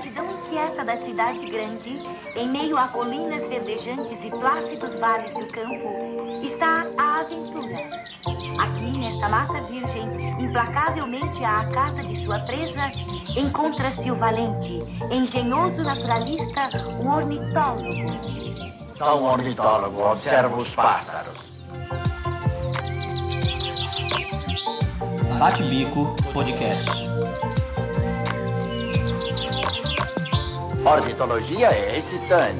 multidão inquieta da cidade grande, em meio a colinas verdejantes e plácidos vales do campo, está a aventura. Aqui, nesta mata virgem, implacavelmente à casa de sua presa, encontra-se o valente, engenhoso naturalista, o ornitólogo. Sou um ornitólogo, observo os pássaros. Bate-Bico Podcast. Ornitologia é excitante.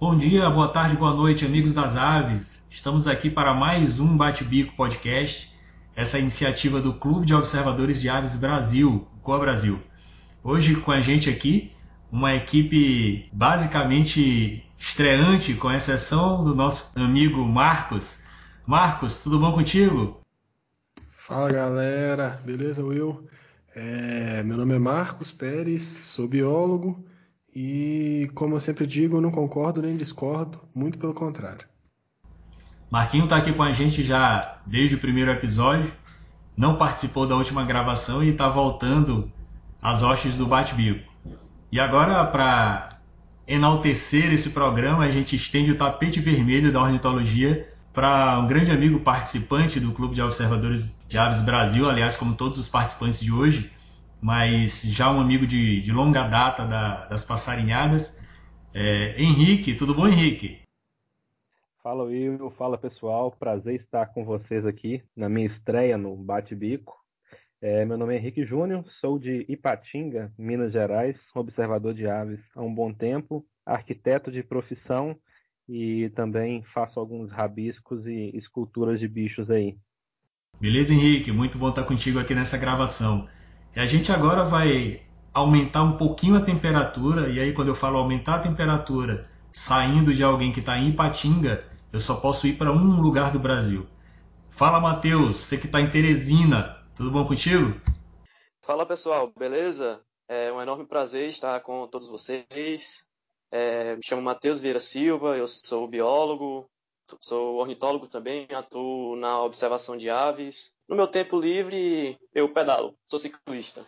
Bom dia, boa tarde, boa noite, amigos das aves. Estamos aqui para mais um Bate-Bico Podcast, essa iniciativa do Clube de Observadores de Aves Brasil, o Coa Brasil. Hoje com a gente aqui uma equipe basicamente estreante, com exceção do nosso amigo Marcos. Marcos, tudo bom contigo? Fala galera, beleza Will? É, meu nome é Marcos Pérez, sou biólogo e, como eu sempre digo, não concordo nem discordo, muito pelo contrário. Marquinho está aqui com a gente já desde o primeiro episódio, não participou da última gravação e está voltando às hostes do Bate-Bico. E agora, para enaltecer esse programa, a gente estende o tapete vermelho da ornitologia para um grande amigo participante do Clube de Observadores de Aves Brasil, aliás, como todos os participantes de hoje, mas já um amigo de, de longa data da, das passarinhadas, é, Henrique. Tudo bom, Henrique? Fala, Will. Fala, pessoal. Prazer estar com vocês aqui na minha estreia no Bate-Bico. É, meu nome é Henrique Júnior, sou de Ipatinga, Minas Gerais, observador de aves há um bom tempo, arquiteto de profissão e também faço alguns rabiscos e esculturas de bichos aí. Beleza, Henrique? Muito bom estar contigo aqui nessa gravação. E a gente agora vai aumentar um pouquinho a temperatura, e aí quando eu falo aumentar a temperatura, saindo de alguém que está em Ipatinga, eu só posso ir para um lugar do Brasil. Fala, Matheus, você que está em Teresina, tudo bom contigo? Fala pessoal, beleza? É um enorme prazer estar com todos vocês. É, me chamo Matheus Vieira Silva, eu sou biólogo, sou ornitólogo também, atuo na observação de aves. No meu tempo livre, eu pedalo, sou ciclista.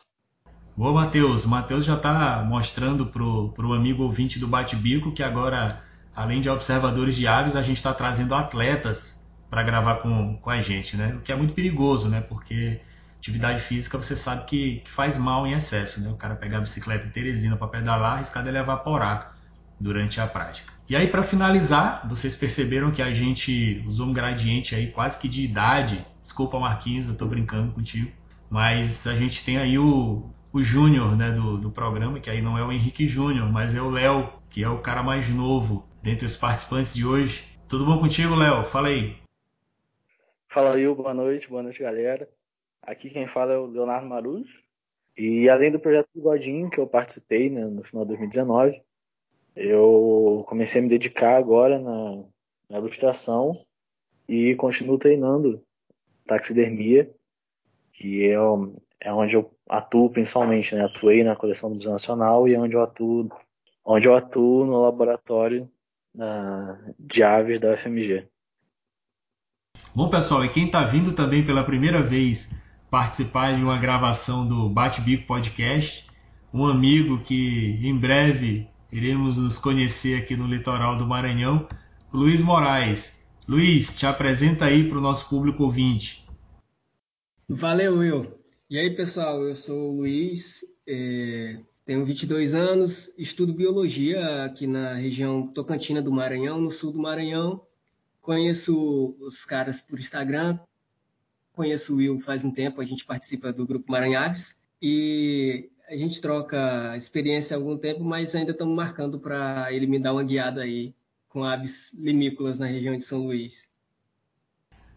Boa, Matheus. O Matheus já está mostrando para o amigo ouvinte do Bate-Bico que agora, além de observadores de aves, a gente está trazendo atletas para gravar com, com a gente, né? O que é muito perigoso, né? Porque atividade física você sabe que, que, faz mal em excesso, né? O cara pegar a bicicleta em Teresina para pedalar, arriscado ele evaporar durante a prática. E aí para finalizar, vocês perceberam que a gente usou um gradiente aí quase que de idade. Desculpa, Marquinhos, eu estou brincando contigo, mas a gente tem aí o, o Júnior, né, do, do programa, que aí não é o Henrique Júnior, mas é o Léo, que é o cara mais novo dentre os participantes de hoje. Tudo bom contigo, Léo? Fala aí. Fala aí, boa noite, boa noite, galera. Aqui quem fala é o Leonardo Maruz. E além do projeto do Godinho, que eu participei né, no final de 2019, eu comecei a me dedicar agora na, na ilustração e continuo treinando taxidermia, que é, é onde eu atuo principalmente, né? Atuei na coleção do Museu Nacional e é onde eu atuo, onde eu atuo no laboratório de aves da UFMG. Bom, pessoal, e quem está vindo também pela primeira vez participar de uma gravação do Bate Bico Podcast, um amigo que em breve iremos nos conhecer aqui no litoral do Maranhão, Luiz Moraes. Luiz, te apresenta aí para o nosso público ouvinte. Valeu, Will. E aí, pessoal, eu sou o Luiz, é, tenho 22 anos, estudo biologia aqui na região Tocantina do Maranhão, no sul do Maranhão. Conheço os caras por Instagram, conheço o Will faz um tempo, a gente participa do grupo Maranhaves e a gente troca experiência há algum tempo, mas ainda estamos marcando para ele me dar uma guiada aí com aves limícolas na região de São Luís.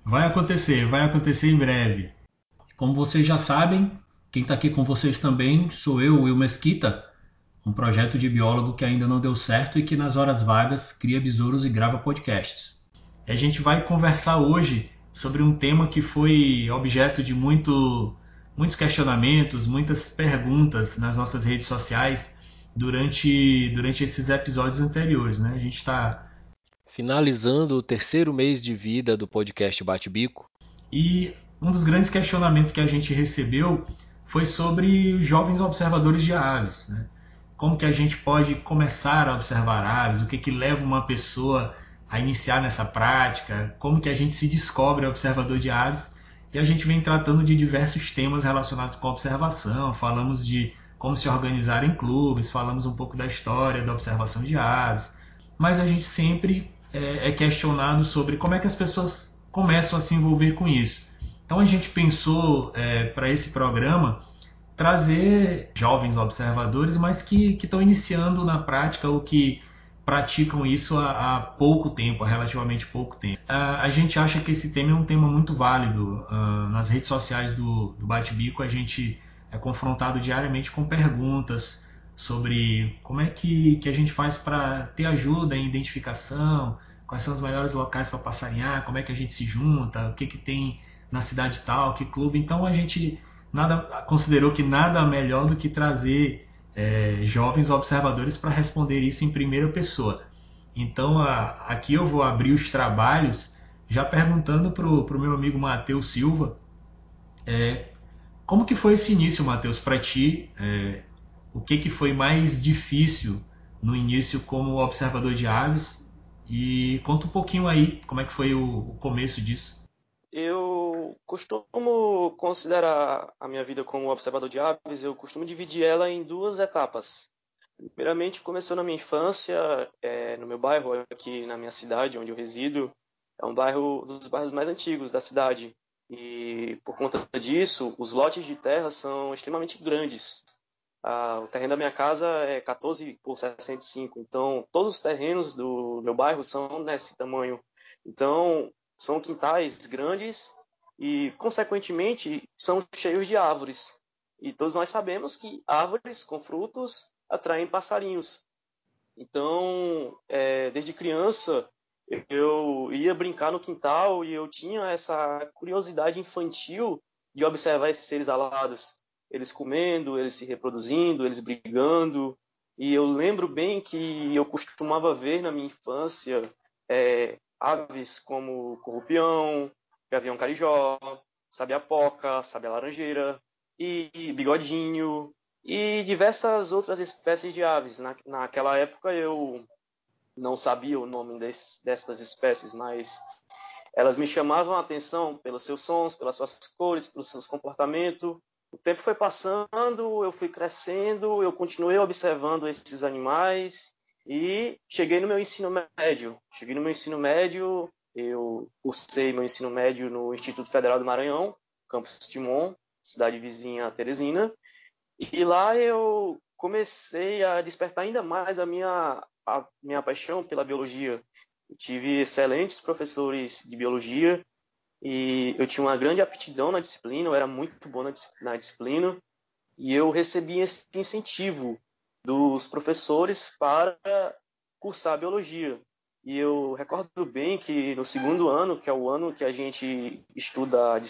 Vai acontecer, vai acontecer em breve. Como vocês já sabem, quem está aqui com vocês também sou eu, Will Mesquita, um projeto de biólogo que ainda não deu certo e que nas horas vagas cria besouros e grava podcasts. A gente vai conversar hoje sobre um tema que foi objeto de muito, muitos questionamentos, muitas perguntas nas nossas redes sociais durante, durante esses episódios anteriores. Né? A gente está finalizando o terceiro mês de vida do podcast Bate-Bico. E um dos grandes questionamentos que a gente recebeu foi sobre os jovens observadores de aves. Né? Como que a gente pode começar a observar aves? O que, que leva uma pessoa a iniciar nessa prática? Como que a gente se descobre observador de aves? E a gente vem tratando de diversos temas relacionados com observação. Falamos de como se organizar em clubes, falamos um pouco da história da observação de aves, mas a gente sempre é, é questionado sobre como é que as pessoas começam a se envolver com isso. Então a gente pensou é, para esse programa trazer jovens observadores, mas que estão iniciando na prática ou que praticam isso há, há, pouco tempo, há relativamente pouco tempo. A, a, gente acha que esse tema é um tema muito válido. Uh, nas redes sociais do, do Bate-Bico a gente é confrontado diariamente com perguntas sobre como é que, que a gente faz para ter ajuda em identificação, quais são os melhores locais para passarinhar, como é que a gente se junta, o que, que tem na cidade tal, que clube. Então a gente nada considerou que nada melhor do que trazer é, jovens observadores para responder isso em primeira pessoa. Então a, aqui eu vou abrir os trabalhos já perguntando para o meu amigo Matheus Silva é, como que foi esse início, Matheus, para ti? É, o que, que foi mais difícil no início como observador de aves? E conta um pouquinho aí como é que foi o, o começo disso. Eu costumo considerar a minha vida como observador de aves, eu costumo dividir ela em duas etapas. Primeiramente, começou na minha infância, é, no meu bairro, aqui na minha cidade, onde eu resido. É um bairro dos bairros mais antigos da cidade. E por conta disso, os lotes de terra são extremamente grandes. Ah, o terreno da minha casa é 14 por 65, então todos os terrenos do meu bairro são nesse tamanho. Então, são quintais grandes e, consequentemente, são cheios de árvores. E todos nós sabemos que árvores com frutos atraem passarinhos. Então, é, desde criança, eu ia brincar no quintal e eu tinha essa curiosidade infantil de observar esses seres alados, eles comendo, eles se reproduzindo, eles brigando. E eu lembro bem que eu costumava ver na minha infância é, aves como corrupião, gavião carijó, sabiapoca, sabia laranjeira e bigodinho e diversas outras espécies de aves. Na, naquela época eu não sabia o nome dessas espécies, mas elas me chamavam a atenção pelos seus sons, pelas suas cores, pelos seus comportamentos. O tempo foi passando, eu fui crescendo, eu continuei observando esses animais e cheguei no meu ensino médio. Cheguei no meu ensino médio, eu cursei meu ensino médio no Instituto Federal do Maranhão, campus Timon, cidade vizinha a Teresina. E lá eu comecei a despertar ainda mais a minha a minha paixão pela biologia. Eu tive excelentes professores de biologia e eu tinha uma grande aptidão na disciplina, eu era muito bom na, na disciplina e eu recebi esse incentivo dos professores para cursar biologia. E eu recordo bem que no segundo ano, que é o ano que a gente estuda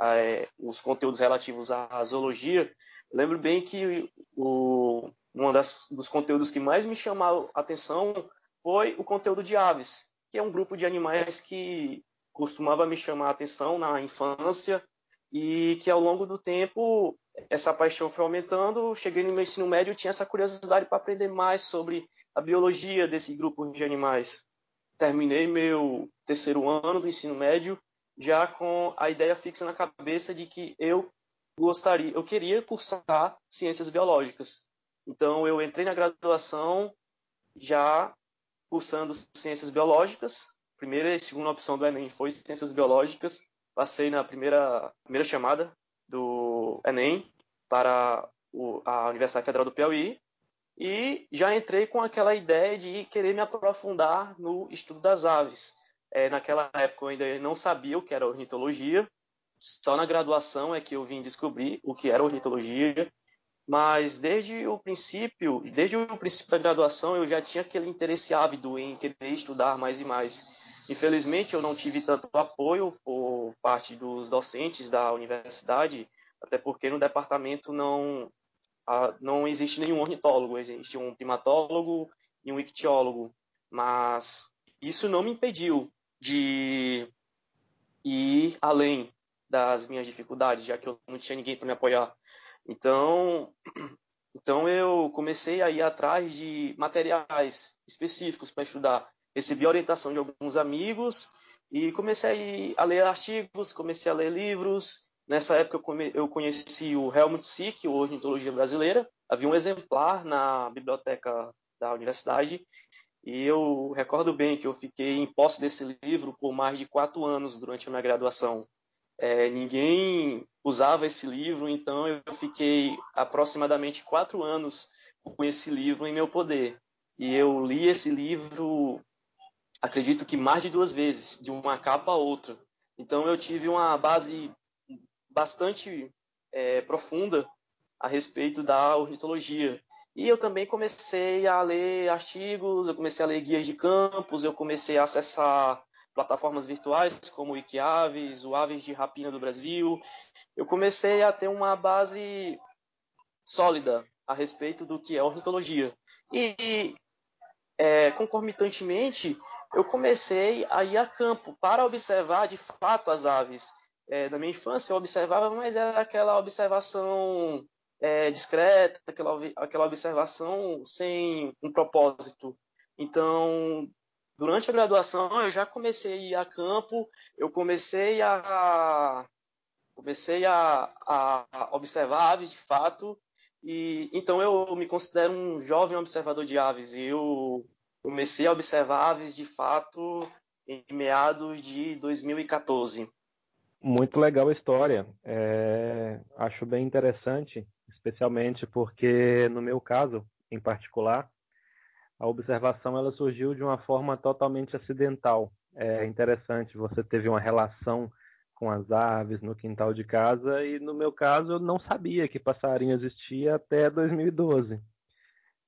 é, os conteúdos relativos à zoologia, lembro bem que um dos conteúdos que mais me chamou a atenção foi o conteúdo de aves, que é um grupo de animais que costumava me chamar a atenção na infância e que ao longo do tempo essa paixão foi aumentando. Cheguei no meu ensino médio e tinha essa curiosidade para aprender mais sobre a biologia desse grupo de animais. Terminei meu terceiro ano do ensino médio já com a ideia fixa na cabeça de que eu gostaria, eu queria cursar ciências biológicas. Então, eu entrei na graduação já cursando ciências biológicas. Primeira e segunda opção do Enem foi ciências biológicas. Passei na primeira, primeira chamada do Enem para a Universidade Federal do Piauí e já entrei com aquela ideia de querer me aprofundar no estudo das aves. É, naquela época eu ainda não sabia o que era ornitologia, só na graduação é que eu vim descobrir o que era ornitologia mas desde o princípio, desde o princípio da graduação, eu já tinha aquele interesse ávido em querer estudar mais e mais. Infelizmente, eu não tive tanto apoio por parte dos docentes da universidade, até porque no departamento não não existe nenhum ornitólogo, existe um primatólogo e um ictiólogo, mas isso não me impediu de ir além das minhas dificuldades, já que eu não tinha ninguém para me apoiar. Então, então eu comecei a ir atrás de materiais específicos para estudar. Recebi orientação de alguns amigos e comecei a ler artigos, comecei a ler livros. Nessa época eu conheci o Helmut Sick, o Ornitologia Brasileira. Havia um exemplar na biblioteca da universidade e eu recordo bem que eu fiquei em posse desse livro por mais de quatro anos durante a minha graduação. É, ninguém usava esse livro, então eu fiquei aproximadamente quatro anos com esse livro em meu poder. E eu li esse livro, acredito que mais de duas vezes, de uma capa a outra. Então eu tive uma base bastante é, profunda a respeito da ornitologia. E eu também comecei a ler artigos, eu comecei a ler guias de campos, eu comecei a acessar plataformas virtuais como o Wikiaves, o Aves de Rapina do Brasil, eu comecei a ter uma base sólida a respeito do que é ornitologia. E, é, concomitantemente, eu comecei a ir a campo para observar de fato as aves. É, na minha infância eu observava, mas era aquela observação é, discreta, aquela, aquela observação sem um propósito. Então, durante a graduação eu já comecei a campo, eu comecei a comecei a, a observar aves de fato e então eu me considero um jovem observador de aves e eu comecei a observar aves de fato em meados de 2014. Muito legal a história. É, acho bem interessante, especialmente porque no meu caso, em particular, a observação ela surgiu de uma forma totalmente acidental. É interessante, você teve uma relação com as aves no quintal de casa e no meu caso eu não sabia que passarinho existia até 2012.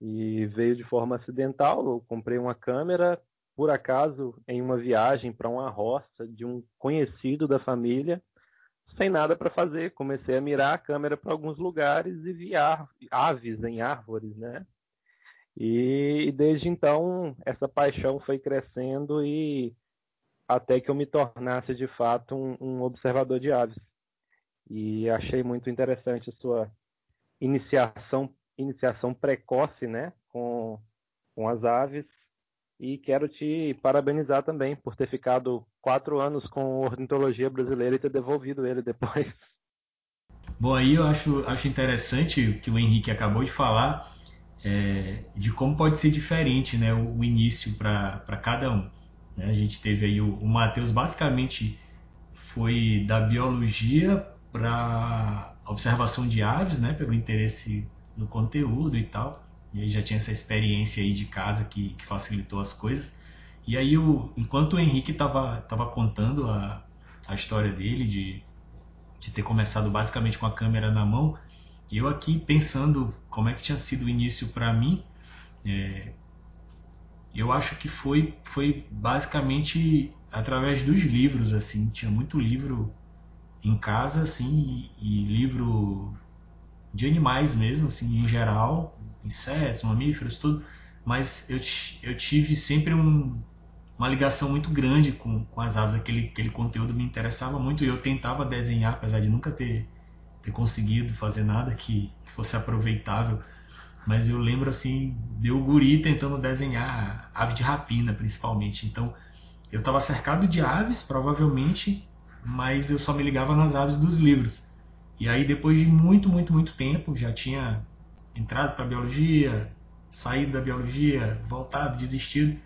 E veio de forma acidental, eu comprei uma câmera por acaso em uma viagem para uma roça de um conhecido da família, sem nada para fazer, comecei a mirar a câmera para alguns lugares e vi aves em árvores, né? E desde então essa paixão foi crescendo e até que eu me tornasse de fato um, um observador de aves. E achei muito interessante a sua iniciação iniciação precoce, né, com, com as aves. E quero te parabenizar também por ter ficado quatro anos com ornitologia brasileira e ter devolvido ele depois. Bom, aí eu acho, acho interessante o que o Henrique acabou de falar, é, de como pode ser diferente né, o, o início para cada um. Né? A gente teve aí o, o Matheus, basicamente foi da biologia para observação de aves, né, pelo interesse no conteúdo e tal. E aí já tinha essa experiência aí de casa que, que facilitou as coisas. E aí, o, enquanto o Henrique estava tava contando a, a história dele, de, de ter começado basicamente com a câmera na mão, eu aqui pensando como é que tinha sido o início para mim, é, eu acho que foi, foi basicamente através dos livros, assim, tinha muito livro em casa, assim, e, e livro de animais mesmo, assim, em geral, insetos, mamíferos, tudo, mas eu, eu tive sempre um, uma ligação muito grande com, com as aves, aquele, aquele conteúdo me interessava muito e eu tentava desenhar, apesar de nunca ter, ter conseguido fazer nada que, que fosse aproveitável, mas eu lembro assim, deu guri tentando desenhar ave de rapina, principalmente. Então, eu estava cercado de aves, provavelmente, mas eu só me ligava nas aves dos livros. E aí, depois de muito, muito, muito tempo, já tinha entrado para biologia, saído da biologia, voltado, desistido.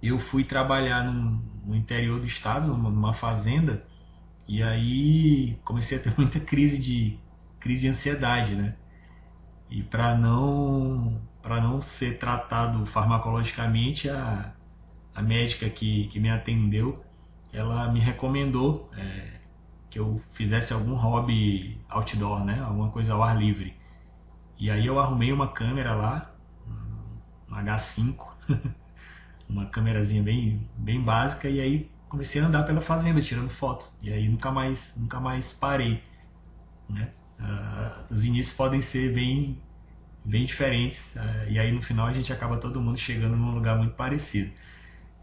Eu fui trabalhar no, no interior do estado, numa, numa fazenda, e aí comecei a ter muita crise de crise de ansiedade, né? E para não para não ser tratado farmacologicamente, a, a médica que, que me atendeu, ela me recomendou é, que eu fizesse algum hobby outdoor, né? Alguma coisa ao ar livre. E aí eu arrumei uma câmera lá, um H5, uma câmerazinha bem, bem básica, e aí comecei a andar pela fazenda tirando foto. E aí nunca mais, nunca mais parei. Né? Uh, os inícios podem ser bem, bem diferentes, uh, e aí no final a gente acaba todo mundo chegando num lugar muito parecido.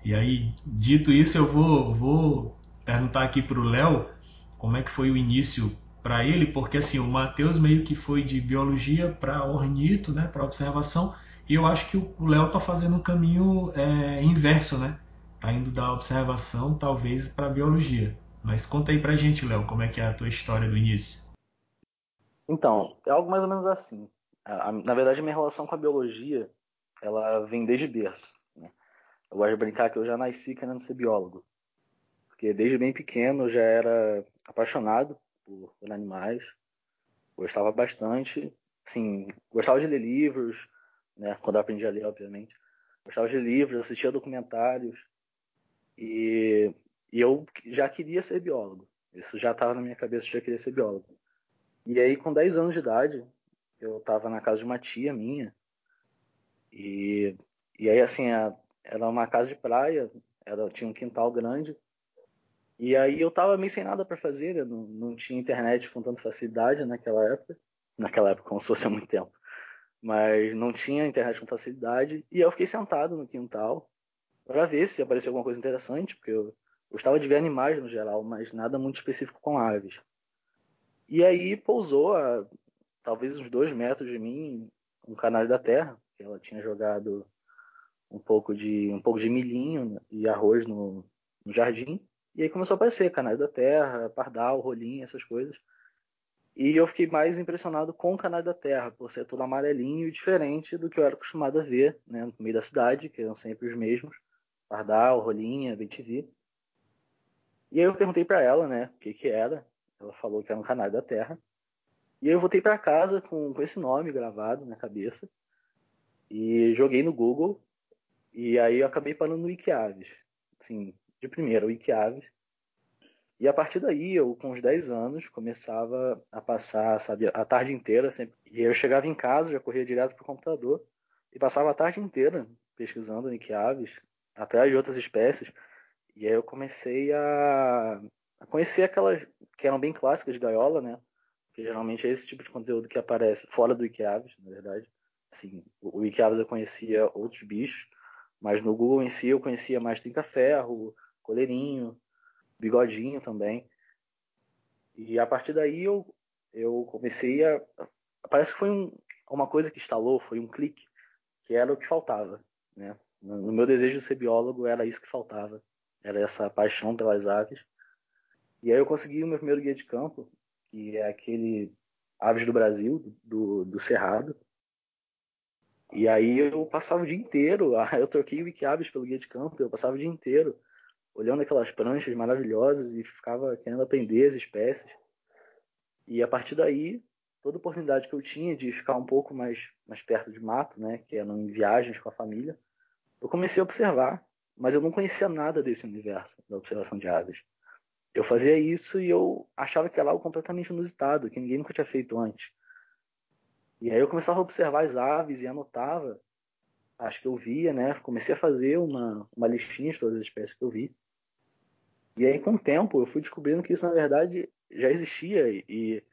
E aí, dito isso, eu vou, vou perguntar aqui para o Léo como é que foi o início para ele, porque assim, o Matheus meio que foi de biologia para ornito, né, para observação, e eu acho que o Léo está fazendo um caminho é, inverso, né? Tá indo da observação, talvez, para biologia. Mas conta aí pra gente, Léo, como é que é a tua história do início. Então, é algo mais ou menos assim. Na verdade, minha relação com a biologia, ela vem desde berço. Né? Eu gosto de brincar que eu já nasci querendo ser biólogo. Porque desde bem pequeno eu já era apaixonado por, por animais. Gostava bastante. Assim, gostava de ler livros, né? Quando aprendi a ler, obviamente. Gostava de livros, assistia documentários. E, e eu já queria ser biólogo. Isso já estava na minha cabeça, eu já queria ser biólogo. E aí, com 10 anos de idade, eu estava na casa de uma tia minha. E, e aí, assim, a, era uma casa de praia, era, tinha um quintal grande. E aí eu tava meio sem nada para fazer, né? não, não tinha internet com tanta facilidade naquela época. Naquela época, como se fosse há muito tempo. Mas não tinha internet com facilidade. E eu fiquei sentado no quintal para ver se aparecia alguma coisa interessante, porque eu gostava de ver animais no geral, mas nada muito específico com aves. E aí pousou a talvez uns dois metros de mim um canário da terra, que ela tinha jogado um pouco de um pouco de milhinho e arroz no, no jardim. E aí começou a aparecer canário da terra, pardal, rolinho, essas coisas. E eu fiquei mais impressionado com o canário da terra, por ser todo amarelinho e diferente do que eu era acostumado a ver né, no meio da cidade, que eram sempre os mesmos. Pardal, rolinha, bem-te-vi. E aí eu perguntei para ela, né, o que que era. Ela falou que era um canário da terra. E aí eu voltei para casa com, com esse nome gravado na cabeça. E joguei no Google. E aí eu acabei parando no Wikiaves. Assim, de primeira, o Wikiaves. E a partir daí, eu com uns 10 anos, começava a passar, sabe, a tarde inteira sempre. E eu chegava em casa, já corria direto pro computador e passava a tarde inteira pesquisando Nikiaves, atrás de outras espécies. E aí eu comecei a, a conhecer aquelas que eram bem clássicas de gaiola, né? Que geralmente é esse tipo de conteúdo que aparece fora do Wikiaves, na verdade. Assim, o Wikiaves eu conhecia outros bichos, mas no Google em si eu conhecia mais trinca-ferro, coleirinho, bigodinho também. E a partir daí eu, eu comecei a. Parece que foi um, uma coisa que instalou, foi um clique, que era o que faltava. Né? No meu desejo de ser biólogo era isso que faltava. Era essa paixão pelas aves. E aí eu consegui o meu primeiro guia de campo, que é aquele Aves do Brasil, do, do Cerrado. E aí eu passava o dia inteiro, eu troquei o Wikiaves pelo guia de campo, eu passava o dia inteiro olhando aquelas pranchas maravilhosas e ficava querendo aprender as espécies. E a partir daí, toda oportunidade que eu tinha de ficar um pouco mais, mais perto de mato, né, que eram em viagens com a família, eu comecei a observar, mas eu não conhecia nada desse universo da observação de aves. Eu fazia isso e eu achava que era algo completamente inusitado, que ninguém nunca tinha feito antes. E aí eu começava a observar as aves e anotava acho que eu via, né? Comecei a fazer uma, uma listinha de todas as espécies que eu vi. E aí, com o tempo, eu fui descobrindo que isso, na verdade, já existia e,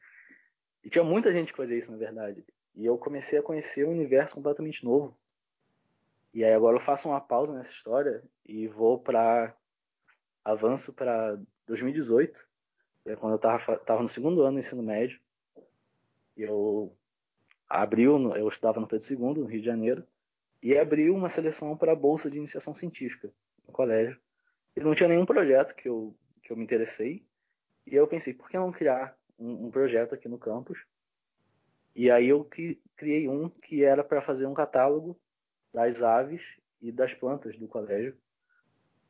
e tinha muita gente que fazia isso, na verdade. E eu comecei a conhecer um universo completamente novo. E aí agora eu faço uma pausa nessa história e vou para avanço para 2018, é quando eu estava tava no segundo ano do ensino médio. Eu abriu, eu estudava no Pedro II, no Rio de Janeiro, e abriu uma seleção para a bolsa de iniciação científica no colégio. E não tinha nenhum projeto que eu, que eu me interessei. E eu pensei, por que não criar um, um projeto aqui no campus? E aí eu criei um que era para fazer um catálogo das aves e das plantas do colégio.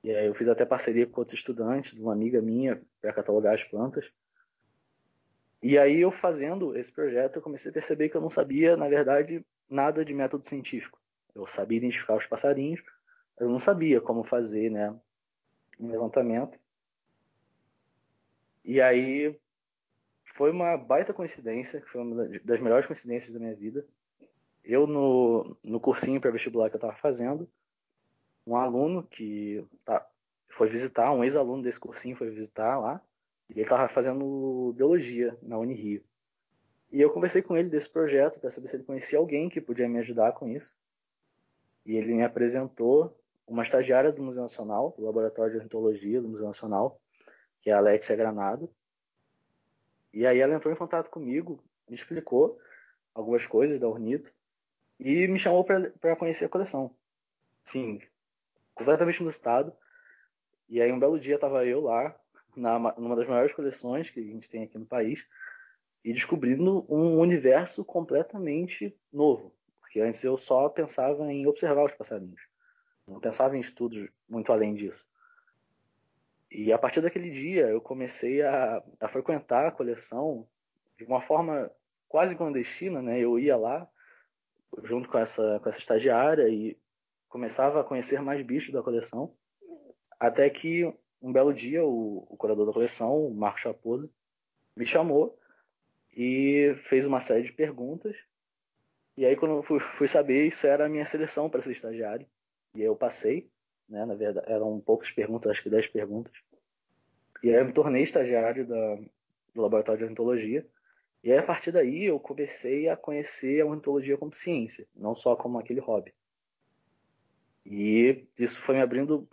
E aí eu fiz até parceria com outros estudantes, uma amiga minha, para catalogar as plantas. E aí eu fazendo esse projeto, eu comecei a perceber que eu não sabia, na verdade, nada de método científico. Eu sabia identificar os passarinhos, mas eu não sabia como fazer, né, um levantamento. E aí foi uma baita coincidência, foi uma das melhores coincidências da minha vida. Eu, no, no cursinho para vestibular que eu estava fazendo, um aluno que tá, foi visitar, um ex-aluno desse cursinho foi visitar lá, e ele estava fazendo biologia na Unirio. E eu conversei com ele desse projeto para saber se ele conhecia alguém que podia me ajudar com isso. E ele me apresentou uma estagiária do Museu Nacional, do Laboratório de Ornitologia do Museu Nacional, que é a Alexia Granado. E aí ela entrou em contato comigo, me explicou algumas coisas da Ornito e me chamou para conhecer a coleção. Sim, completamente no estado. E aí um belo dia estava eu lá, na, numa das maiores coleções que a gente tem aqui no país, e descobrindo um universo completamente novo. Porque antes eu só pensava em observar os passarinhos. Não pensava em estudos muito além disso. E a partir daquele dia eu comecei a, a frequentar a coleção de uma forma quase clandestina, né? Eu ia lá junto com essa, com essa estagiária e começava a conhecer mais bichos da coleção, até que um belo dia o, o curador da coleção, o Marco Chaposo, me chamou e fez uma série de perguntas. E aí, quando eu fui, fui saber, isso era a minha seleção para ser estagiário. E aí eu passei, né? Na verdade, eram poucas perguntas, acho que 10 perguntas. E aí eu me tornei estagiário da, do laboratório de ornitologia. E aí, a partir daí, eu comecei a conhecer a ornitologia como ciência, não só como aquele hobby. E isso foi me abrindo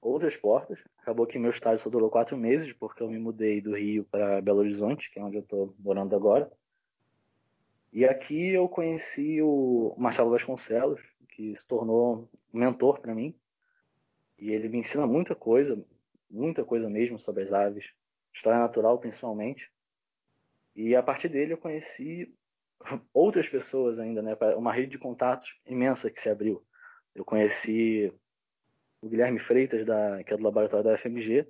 outras portas. Acabou que meu estágio só durou quatro meses, porque eu me mudei do Rio para Belo Horizonte, que é onde eu estou morando agora. E aqui eu conheci o Marcelo Vasconcelos, que se tornou um mentor para mim. E ele me ensina muita coisa, muita coisa mesmo sobre as aves, história natural principalmente. E a partir dele eu conheci outras pessoas ainda, né? Uma rede de contatos imensa que se abriu. Eu conheci o Guilherme Freitas, da, que é do laboratório da FMG.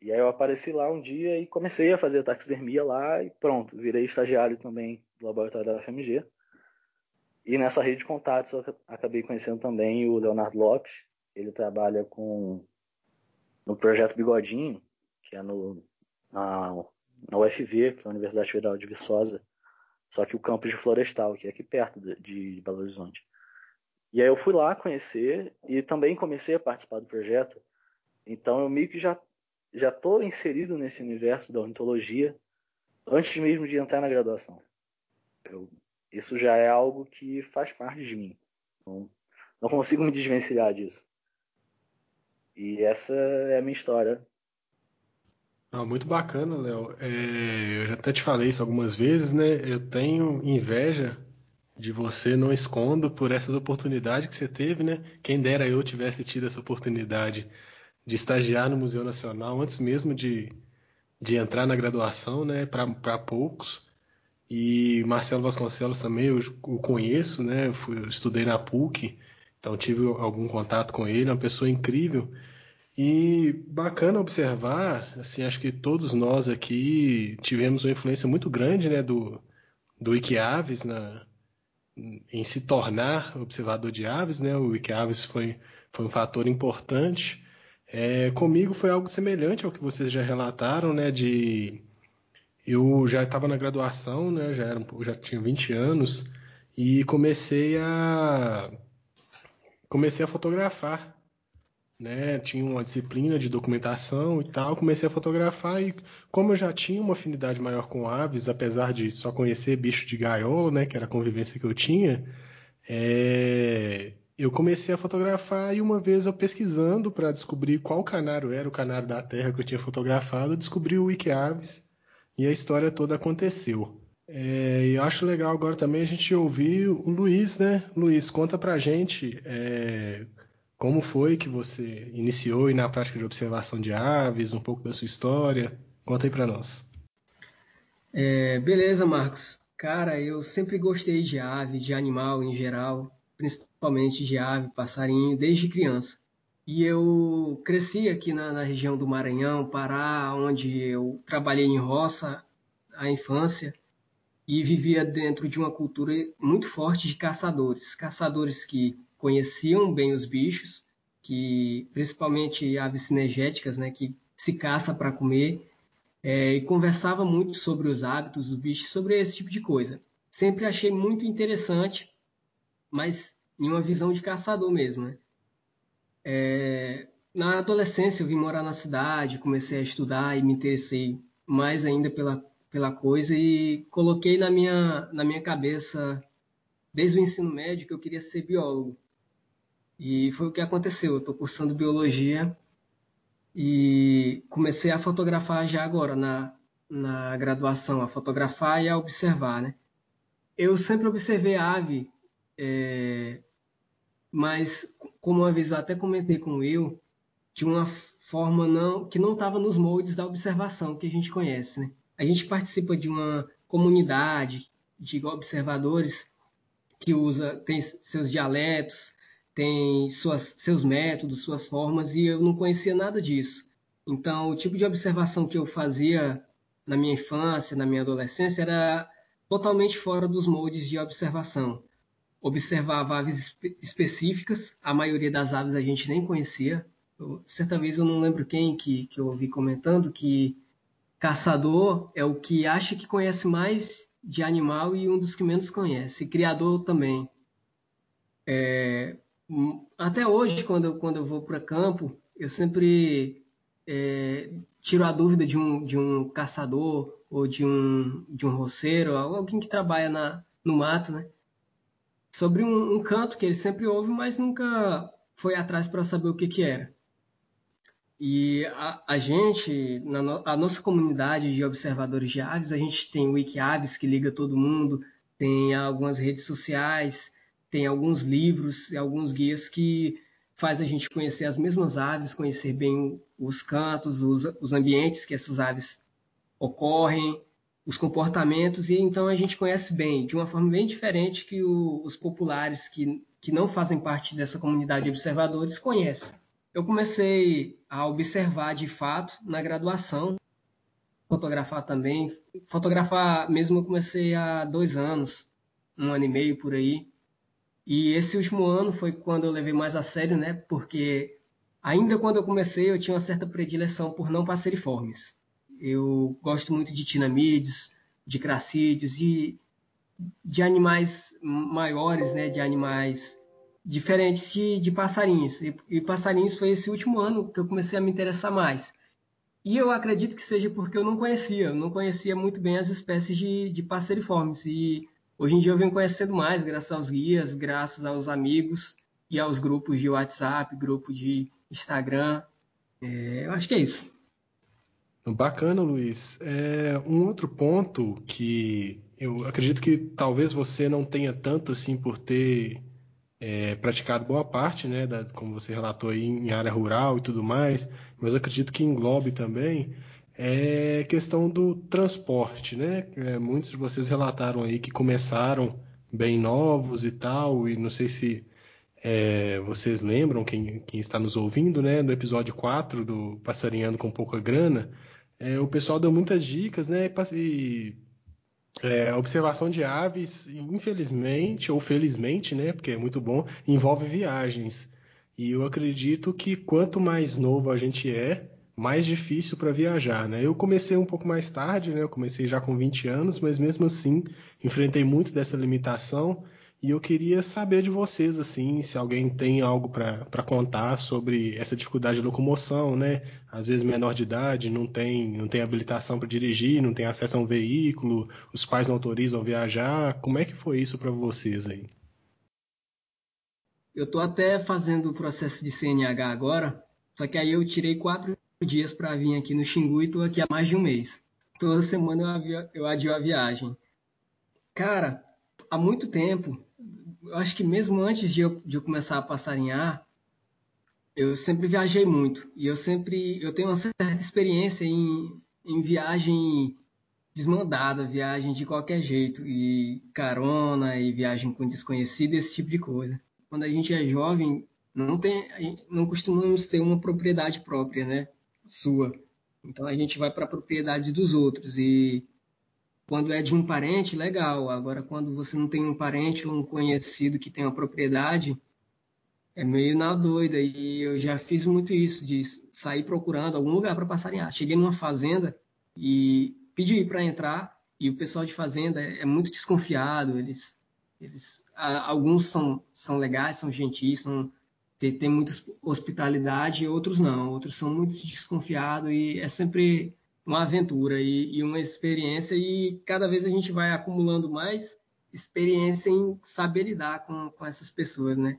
E aí eu apareci lá um dia e comecei a fazer taxidermia lá e pronto, virei estagiário também do laboratório da FMG. E nessa rede de contatos eu acabei conhecendo também o Leonardo Lopes. Ele trabalha com no projeto Bigodinho, que é no, na, na UFV, que é a Universidade Federal de Viçosa, só que o campus de Florestal, que é aqui perto de, de Belo Horizonte. E aí eu fui lá conhecer e também comecei a participar do projeto. Então eu meio que já já estou inserido nesse universo da ornitologia antes mesmo de entrar na graduação. Eu, isso já é algo que faz parte de mim. Não, não consigo me desvencilhar disso. E essa é a minha história. Ah, muito bacana, Léo. É, eu já até te falei isso algumas vezes, né? Eu tenho inveja de você, não escondo por essas oportunidades que você teve, né? Quem dera eu tivesse tido essa oportunidade de estagiar no Museu Nacional antes mesmo de, de entrar na graduação, né? Para poucos. E Marcelo Vasconcelos também eu o conheço, né? Fui, eu estudei na PUC, então tive algum contato com ele, uma pessoa incrível. E bacana observar, assim, acho que todos nós aqui tivemos uma influência muito grande, né, do, do Wikiaves na, em se tornar observador de aves, né? O Wikiaves foi, foi um fator importante. É, comigo foi algo semelhante ao que vocês já relataram, né? De eu já estava na graduação, né? Já era já tinha 20 anos e comecei a comecei a fotografar né? Tinha uma disciplina de documentação e tal. Comecei a fotografar e, como eu já tinha uma afinidade maior com aves, apesar de só conhecer bicho de gaiola, né? Que era a convivência que eu tinha, é... eu comecei a fotografar e uma vez eu pesquisando para descobrir qual canário era o canário da Terra que eu tinha fotografado, descobri o Wikiaves e a história toda aconteceu. É, eu acho legal agora também a gente ouvir o Luiz, né? Luiz, conta pra gente é, como foi que você iniciou na prática de observação de aves, um pouco da sua história? Conta aí para nós. É, beleza, Marcos. Cara, eu sempre gostei de ave, de animal em geral, principalmente de ave, passarinho, desde criança. E eu cresci aqui na, na região do Maranhão, Pará, onde eu trabalhei em roça a infância e vivia dentro de uma cultura muito forte de caçadores. Caçadores que conheciam bem os bichos, que principalmente aves cinegéticas, né, que se caça para comer, é, e conversava muito sobre os hábitos dos bichos, sobre esse tipo de coisa. Sempre achei muito interessante, mas em uma visão de caçador mesmo. Né? É, na adolescência eu vim morar na cidade, comecei a estudar e me interessei mais ainda pela, pela coisa e coloquei na minha, na minha cabeça, desde o ensino médio, que eu queria ser biólogo. E foi o que aconteceu. Eu estou cursando biologia e comecei a fotografar já agora na, na graduação, a fotografar e a observar, né? Eu sempre observei a ave, é, mas como uma vez eu até comentei com o Will, de uma forma não, que não estava nos moldes da observação que a gente conhece, né? A gente participa de uma comunidade de observadores que usa tem seus dialetos, tem suas, seus métodos, suas formas, e eu não conhecia nada disso. Então, o tipo de observação que eu fazia na minha infância, na minha adolescência, era totalmente fora dos moldes de observação. Observava aves específicas, a maioria das aves a gente nem conhecia. Eu, certa vez eu não lembro quem que, que eu ouvi comentando que caçador é o que acha que conhece mais de animal e um dos que menos conhece. Criador também. É, até hoje, quando eu, quando eu vou para campo, eu sempre é, tiro a dúvida de um, de um caçador ou de um, de um roceiro, alguém que trabalha na, no mato, né? Sobre um, um canto que ele sempre ouve, mas nunca foi atrás para saber o que, que era. E a, a gente, na no, a nossa comunidade de observadores de aves, a gente tem o Wikiaves que liga todo mundo, tem algumas redes sociais, tem alguns livros, alguns guias que faz a gente conhecer as mesmas aves, conhecer bem os cantos, os, os ambientes que essas aves ocorrem, os comportamentos, e então a gente conhece bem, de uma forma bem diferente que o, os populares que, que não fazem parte dessa comunidade de observadores conhecem eu comecei a observar de fato na graduação, fotografar também. Fotografar mesmo eu comecei há dois anos, um ano e meio por aí. E esse último ano foi quando eu levei mais a sério, né? Porque ainda quando eu comecei eu tinha uma certa predileção por não passeriformes. Eu gosto muito de tinamídeos, de cracídeos e de animais maiores, né? De animais diferentes de, de passarinhos. E, e, passarinhos foi esse último ano que eu comecei a me interessar mais. E eu acredito que seja porque eu não conhecia, eu não conhecia muito bem as espécies de, de passeriformes. E hoje em dia eu venho conhecendo mais, graças aos guias, graças aos amigos e aos grupos de WhatsApp, grupo de Instagram. É, eu acho que é isso. Bacana, Luiz. É, um outro ponto que eu acredito que talvez você não tenha tanto assim por ter é, praticado boa parte, né, da, como você relatou aí, em área rural e tudo mais, mas eu acredito que englobe também é questão do transporte, né? É, muitos de vocês relataram aí que começaram bem novos e tal, e não sei se é, vocês lembram, quem, quem, está nos ouvindo, né, no episódio 4 do Passarinhando com Pouca Grana, é, o pessoal deu muitas dicas, né, e é, a observação de aves, infelizmente ou felizmente, né, porque é muito bom, envolve viagens. E eu acredito que quanto mais novo a gente é, mais difícil para viajar, né? Eu comecei um pouco mais tarde, né? Eu comecei já com 20 anos, mas mesmo assim enfrentei muito dessa limitação e eu queria saber de vocês, assim, se alguém tem algo para contar sobre essa dificuldade de locomoção, né? Às vezes menor de idade, não tem, não tem habilitação para dirigir, não tem acesso a um veículo, os pais não autorizam viajar. Como é que foi isso para vocês aí? Eu estou até fazendo o processo de CNH agora, só que aí eu tirei quatro dias para vir aqui no Xingu e estou aqui há mais de um mês. Toda semana eu, eu adio a viagem. Cara, há muito tempo acho que mesmo antes de eu, de eu começar a passarinhar, eu sempre viajei muito e eu sempre eu tenho uma certa experiência em, em viagem desmandada, viagem de qualquer jeito e carona e viagem com desconhecido, esse tipo de coisa. Quando a gente é jovem, não tem, não costumamos ter uma propriedade própria, né, sua. Então a gente vai para a propriedade dos outros e quando é de um parente, legal. Agora, quando você não tem um parente ou um conhecido que tem uma propriedade, é meio na doida. E eu já fiz muito isso, de sair procurando algum lugar para passarinhar. Cheguei numa fazenda e pedi para entrar, e o pessoal de fazenda é muito desconfiado. Eles, eles alguns são, são legais, são gentis, são, tem, tem muita hospitalidade, outros não. Outros são muito desconfiados e é sempre uma aventura e, e uma experiência, e cada vez a gente vai acumulando mais experiência em saber lidar com, com essas pessoas, né?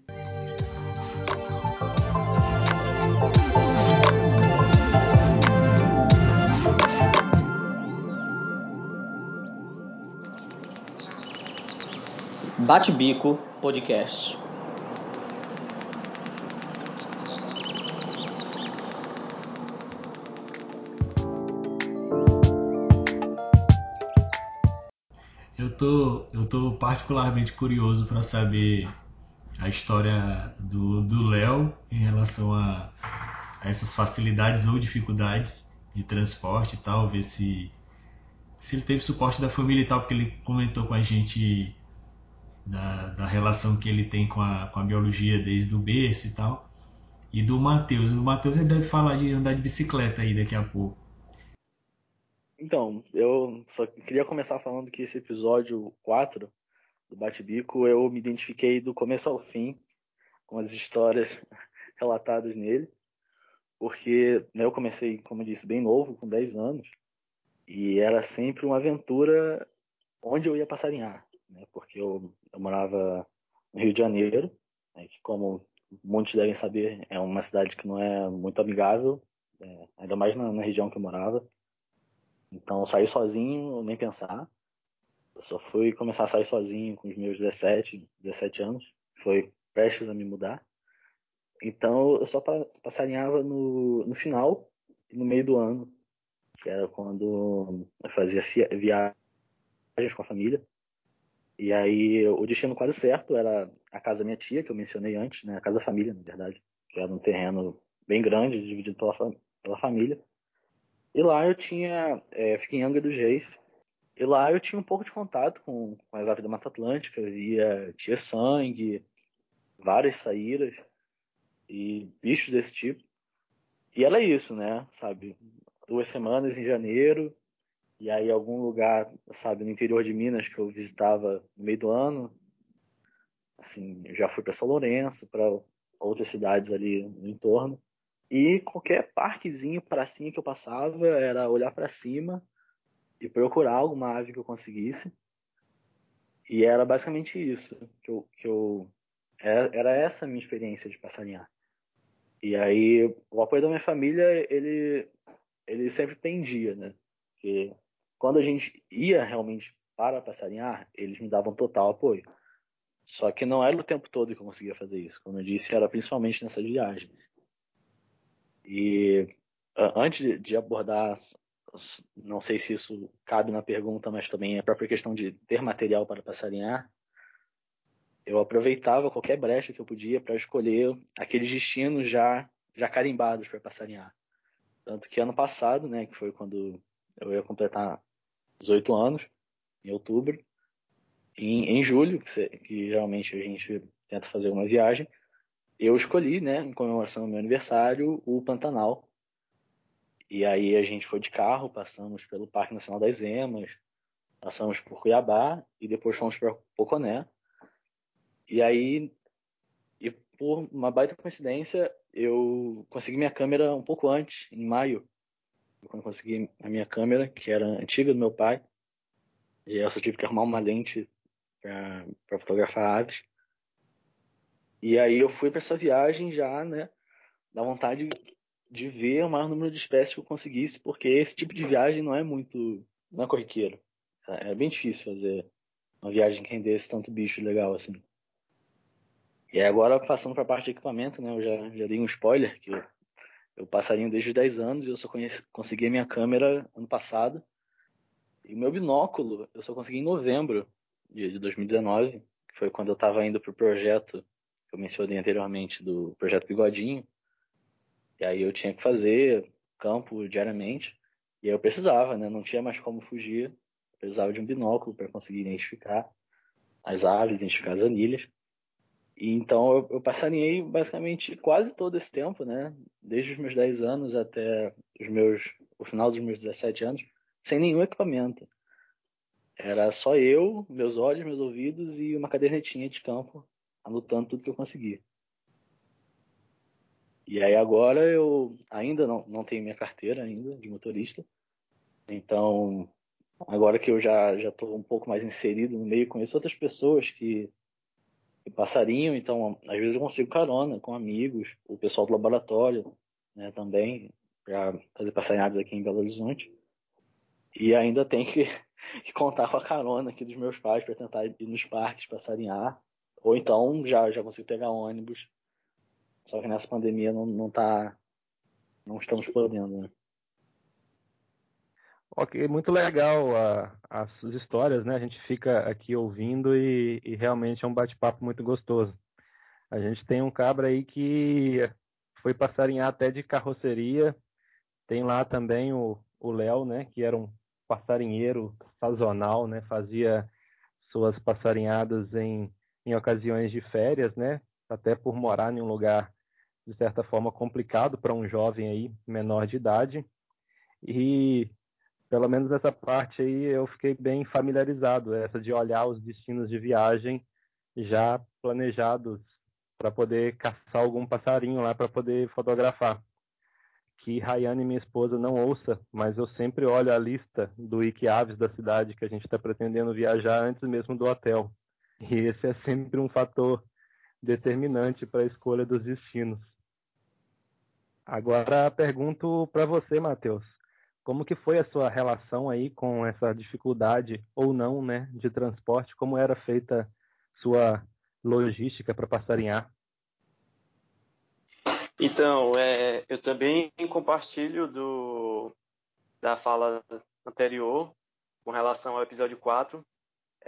Bate Bico Podcast. Tô, eu tô particularmente curioso para saber a história do Léo em relação a, a, essas facilidades ou dificuldades de transporte e tal, ver se, se ele teve suporte da família e tal, porque ele comentou com a gente da, da relação que ele tem com a, com a biologia desde o berço e tal. E do Matheus. O Matheus ele deve falar de andar de bicicleta aí daqui a pouco. Então, eu só queria começar falando que esse episódio 4 do Bate-Bico eu me identifiquei do começo ao fim com as histórias relatadas nele, porque né, eu comecei, como eu disse, bem novo, com 10 anos, e era sempre uma aventura onde eu ia passarinhar, né, porque eu, eu morava no Rio de Janeiro, né, que como muitos devem saber, é uma cidade que não é muito amigável, é, ainda mais na, na região que eu morava, então, sair sozinho, nem pensar. Eu só fui começar a sair sozinho com os meus 17, 17 anos. Foi prestes a me mudar. Então, eu só passarinhava no, no final no meio do ano, que era quando eu fazia viagens com a família. E aí, o destino quase certo era a casa da minha tia, que eu mencionei antes, né? A casa da família, na verdade. Que era um terreno bem grande, dividido pela, pela família. E lá eu tinha. É, fiquei em Angra dos Reis. E lá eu tinha um pouco de contato com, com as aves da Mata Atlântica. Eu via Tia Sangue, várias saíras e bichos desse tipo. E era isso, né? Sabe? Duas semanas em janeiro. E aí algum lugar, sabe, no interior de Minas que eu visitava no meio do ano. Assim, já fui para São Lourenço, para outras cidades ali no entorno. E qualquer parquezinho, pracinha que eu passava, era olhar para cima e procurar alguma ave que eu conseguisse. E era basicamente isso que eu, que eu era essa a minha experiência de passarinhar. E aí o apoio da minha família, ele ele sempre pendia, né? Porque quando a gente ia realmente para passarinhar, eles me davam total apoio. Só que não era o tempo todo que eu conseguia fazer isso. Como eu disse, era principalmente nessas viagens. E antes de abordar, não sei se isso cabe na pergunta, mas também a própria questão de ter material para passarinhar, eu aproveitava qualquer brecha que eu podia para escolher aqueles destinos já já carimbados para passarinhar. Tanto que ano passado, né, que foi quando eu ia completar 18 anos, em outubro, em, em julho, que, que geralmente a gente tenta fazer uma viagem, eu escolhi, né, em comemoração ao meu aniversário, o Pantanal. E aí a gente foi de carro, passamos pelo Parque Nacional das Emas, passamos por Cuiabá e depois fomos para Poconé. E aí, e por uma baita coincidência, eu consegui minha câmera um pouco antes, em maio. Quando consegui a minha câmera, que era antiga do meu pai, e eu só tive que arrumar uma lente para fotografar aves. E aí eu fui para essa viagem já, né, da vontade de ver o maior número de espécies que eu conseguisse, porque esse tipo de viagem não é muito, não é corriqueiro. É, bem difícil fazer uma viagem que rendesse tanto bicho legal assim. E agora, passando para a parte de equipamento, né, eu já, já dei um spoiler, que eu, eu passarinho desde os 10 anos e eu só conheci, consegui a minha câmera ano passado. E o meu binóculo eu só consegui em novembro de, de 2019, que foi quando eu estava indo para o projeto que eu mencionei anteriormente do projeto Bigodinho. E aí eu tinha que fazer campo diariamente. E aí eu precisava, né? Não tinha mais como fugir. Eu precisava de um binóculo para conseguir identificar as aves, identificar as anilhas. E então eu, eu passarinhei basicamente quase todo esse tempo, né? Desde os meus 10 anos até os meus, o final dos meus 17 anos, sem nenhum equipamento. Era só eu, meus olhos, meus ouvidos e uma cadernetinha de campo anotando tudo que eu consegui. E aí agora eu ainda não, não tenho minha carteira ainda de motorista. Então, agora que eu já já estou um pouco mais inserido no meio, conheço outras pessoas que, que passariam, então às vezes eu consigo carona com amigos, o pessoal do laboratório, né, também, para fazer passarinhadas aqui em Belo Horizonte. E ainda tem que que contar com a carona aqui dos meus pais para tentar ir nos parques passarinhar. Ou então já, já consigo pegar ônibus. Só que nessa pandemia não, não tá. Não estamos podendo, né? Ok, muito legal a, as histórias, né? A gente fica aqui ouvindo e, e realmente é um bate-papo muito gostoso. A gente tem um cabra aí que foi passarinhar até de carroceria. Tem lá também o Léo, né? Que era um passarinheiro sazonal, né? Fazia suas passarinhadas em, em ocasiões de férias, né? Até por morar em um lugar de certa forma complicado para um jovem aí menor de idade. E pelo menos nessa parte aí eu fiquei bem familiarizado, essa de olhar os destinos de viagem já planejados para poder caçar algum passarinho lá para poder fotografar. Que Rayane, minha esposa, não ouça, mas eu sempre olho a lista do Wiki Aves da cidade que a gente está pretendendo viajar antes mesmo do hotel. E esse é sempre um fator determinante para a escolha dos destinos. Agora pergunto para você, Matheus. Como que foi a sua relação aí com essa dificuldade ou não, né, de transporte? Como era feita sua logística para passarinhar? Então, é, eu também compartilho do, da fala anterior com relação ao episódio 4,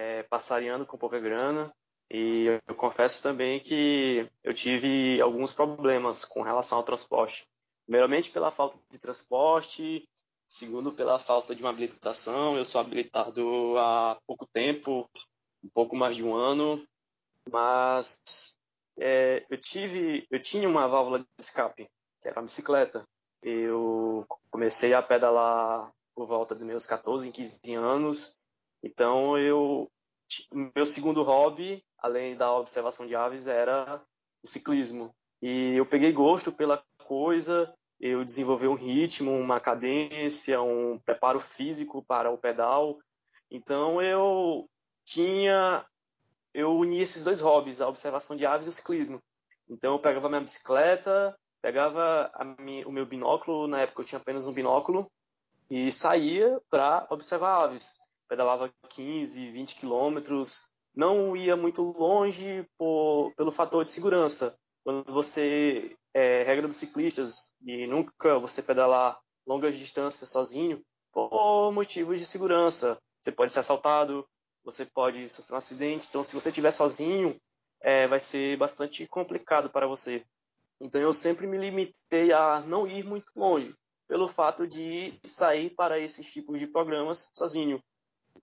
é, passarinhando com pouca grana. E eu, eu confesso também que eu tive alguns problemas com relação ao transporte. Primeiramente pela falta de transporte, Segundo, pela falta de uma habilitação. Eu sou habilitado há pouco tempo, um pouco mais de um ano, mas é, eu tive, eu tinha uma válvula de escape, que era a bicicleta. Eu comecei a pedalar por volta dos meus 14, 15 anos. Então, eu meu segundo hobby, além da observação de aves, era o ciclismo. E eu peguei gosto pela coisa, eu desenvolver um ritmo, uma cadência, um preparo físico para o pedal. Então eu tinha, eu uni esses dois hobbies, a observação de aves e o ciclismo. Então eu pegava minha bicicleta, pegava minha, o meu binóculo, na época eu tinha apenas um binóculo, e saía para observar aves. Pedalava 15, 20 quilômetros, não ia muito longe por, pelo fator de segurança. Quando você é, regra dos ciclistas e nunca você pedalar longas distâncias sozinho por motivos de segurança. Você pode ser assaltado, você pode sofrer um acidente. Então, se você estiver sozinho, é, vai ser bastante complicado para você. Então, eu sempre me limitei a não ir muito longe, pelo fato de sair para esses tipos de programas sozinho.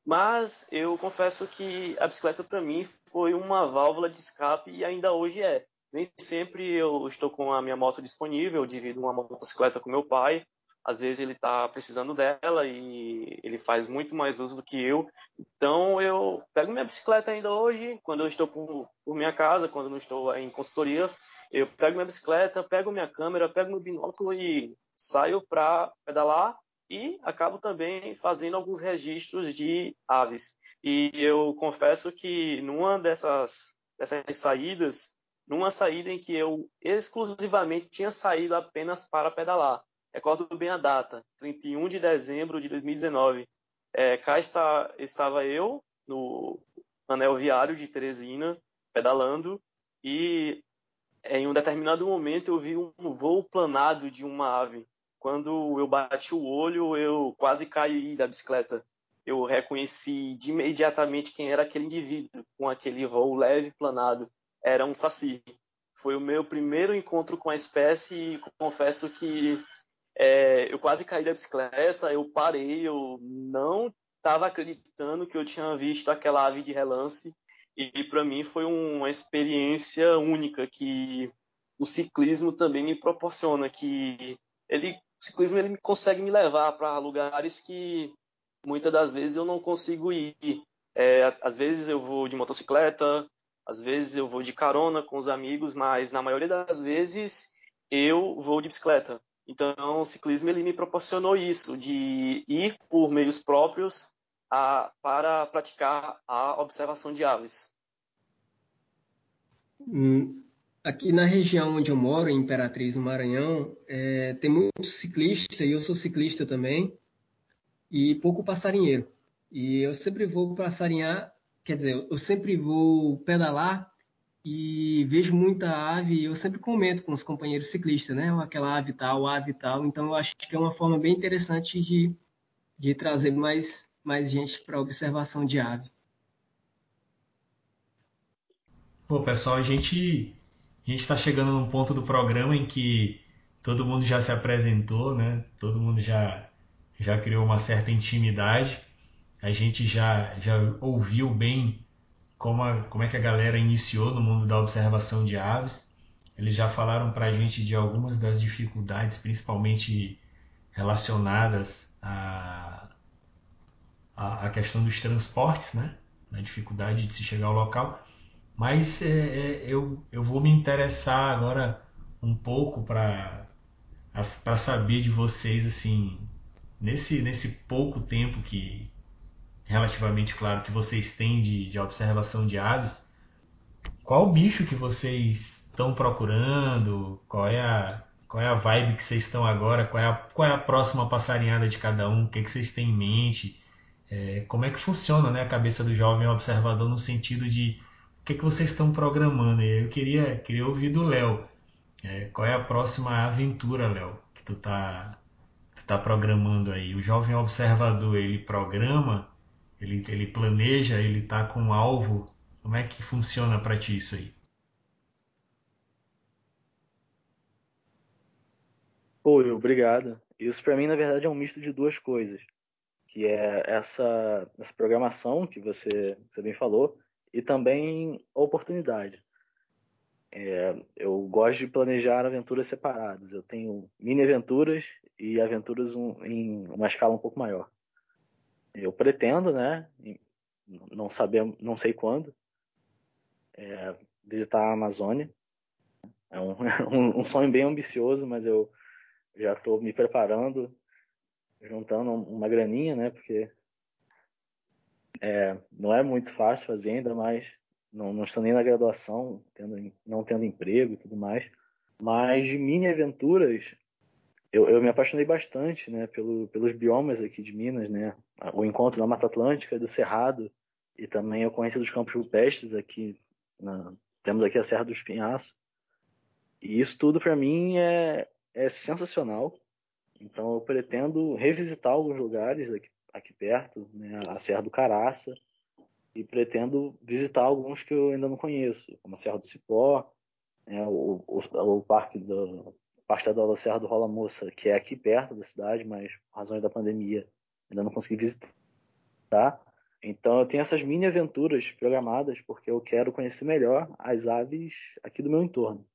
Mas eu confesso que a bicicleta para mim foi uma válvula de escape e ainda hoje é. Nem sempre eu estou com a minha moto disponível, eu divido uma motocicleta com meu pai. Às vezes ele está precisando dela e ele faz muito mais uso do que eu. Então eu pego minha bicicleta ainda hoje, quando eu estou por, por minha casa, quando não estou em consultoria, eu pego minha bicicleta, pego minha câmera, pego meu binóculo e saio para pedalar e acabo também fazendo alguns registros de aves. E eu confesso que numa dessas, dessas saídas numa saída em que eu exclusivamente tinha saído apenas para pedalar. Recordo bem a data, 31 de dezembro de 2019. É, cá está, estava eu no anel viário de Teresina, pedalando, e em um determinado momento eu vi um voo planado de uma ave. Quando eu bati o olho, eu quase caí da bicicleta. Eu reconheci de imediatamente quem era aquele indivíduo com aquele voo leve planado era um saci. Foi o meu primeiro encontro com a espécie e confesso que é, eu quase caí da bicicleta, eu parei, eu não estava acreditando que eu tinha visto aquela ave de relance e para mim foi uma experiência única que o ciclismo também me proporciona, que ele, o ciclismo ele consegue me levar para lugares que muitas das vezes eu não consigo ir. É, às vezes eu vou de motocicleta, às vezes eu vou de carona com os amigos, mas na maioria das vezes eu vou de bicicleta. Então, o ciclismo ele me proporcionou isso, de ir por meios próprios a, para praticar a observação de aves. Hum, aqui na região onde eu moro, em Imperatriz, no Maranhão, é, tem muito ciclista, e eu sou ciclista também, e pouco passarinheiro. E eu sempre vou passarinhar, quer dizer, eu sempre vou pedalar e vejo muita ave, eu sempre comento com os companheiros ciclistas, né? Aquela ave tal, ave tal. Então eu acho que é uma forma bem interessante de, de trazer mais, mais gente para observação de ave. Pô, pessoal, a gente a gente está chegando num ponto do programa em que todo mundo já se apresentou, né? Todo mundo já já criou uma certa intimidade. A gente já já ouviu bem como, a, como é que a galera iniciou no mundo da observação de aves. Eles já falaram para a gente de algumas das dificuldades, principalmente relacionadas à, à questão dos transportes, né? A dificuldade de se chegar ao local. Mas é, é, eu, eu vou me interessar agora um pouco para saber de vocês, assim, nesse, nesse pouco tempo que, relativamente claro, que vocês têm de, de observação de aves, qual bicho que vocês estão procurando? Qual é a, qual é a vibe que vocês estão agora? Qual é a, qual é a próxima passarinhada de cada um? O que, que vocês têm em mente? É, como é que funciona né, a cabeça do jovem observador no sentido de que, que vocês estão programando? Eu queria, queria ouvir do Léo. É, qual é a próxima aventura, Léo, que tu tá, tu tá programando aí? O jovem observador, ele programa, ele, ele planeja, ele tá com um alvo. Como é que funciona para ti isso aí? Oi, obrigado. Isso para mim, na verdade, é um misto de duas coisas, que é essa, essa programação que você, você bem falou, e também oportunidade. É, eu gosto de planejar aventuras separadas. Eu tenho mini aventuras e aventuras um, em uma escala um pouco maior. Eu pretendo, né, não saber, não sei quando, é, visitar a Amazônia. É um, um, sonho bem ambicioso, mas eu já estou me preparando, juntando uma graninha, né, porque é, não é muito fácil fazer ainda, mas não, não estou nem na graduação, tendo, não tendo emprego e tudo mais. Mas de mini aventuras, eu, eu me apaixonei bastante, né, pelo, pelos biomas aqui de Minas, né, o encontro na Mata Atlântica, do Cerrado, e também eu conheci dos campos rupestres aqui, na, temos aqui a Serra do Espinhaço. E isso tudo para mim é, é sensacional. Então eu pretendo revisitar alguns lugares aqui aqui perto, né, a Serra do Caraça, e pretendo visitar alguns que eu ainda não conheço, como a Serra do Cipó, né, o, o, o, parque do parte da Serra do Rola Moça, que é aqui perto da cidade, mas por razões da pandemia ainda não consegui visitar. Então eu tenho essas mini aventuras programadas porque eu quero conhecer melhor as aves aqui do meu entorno.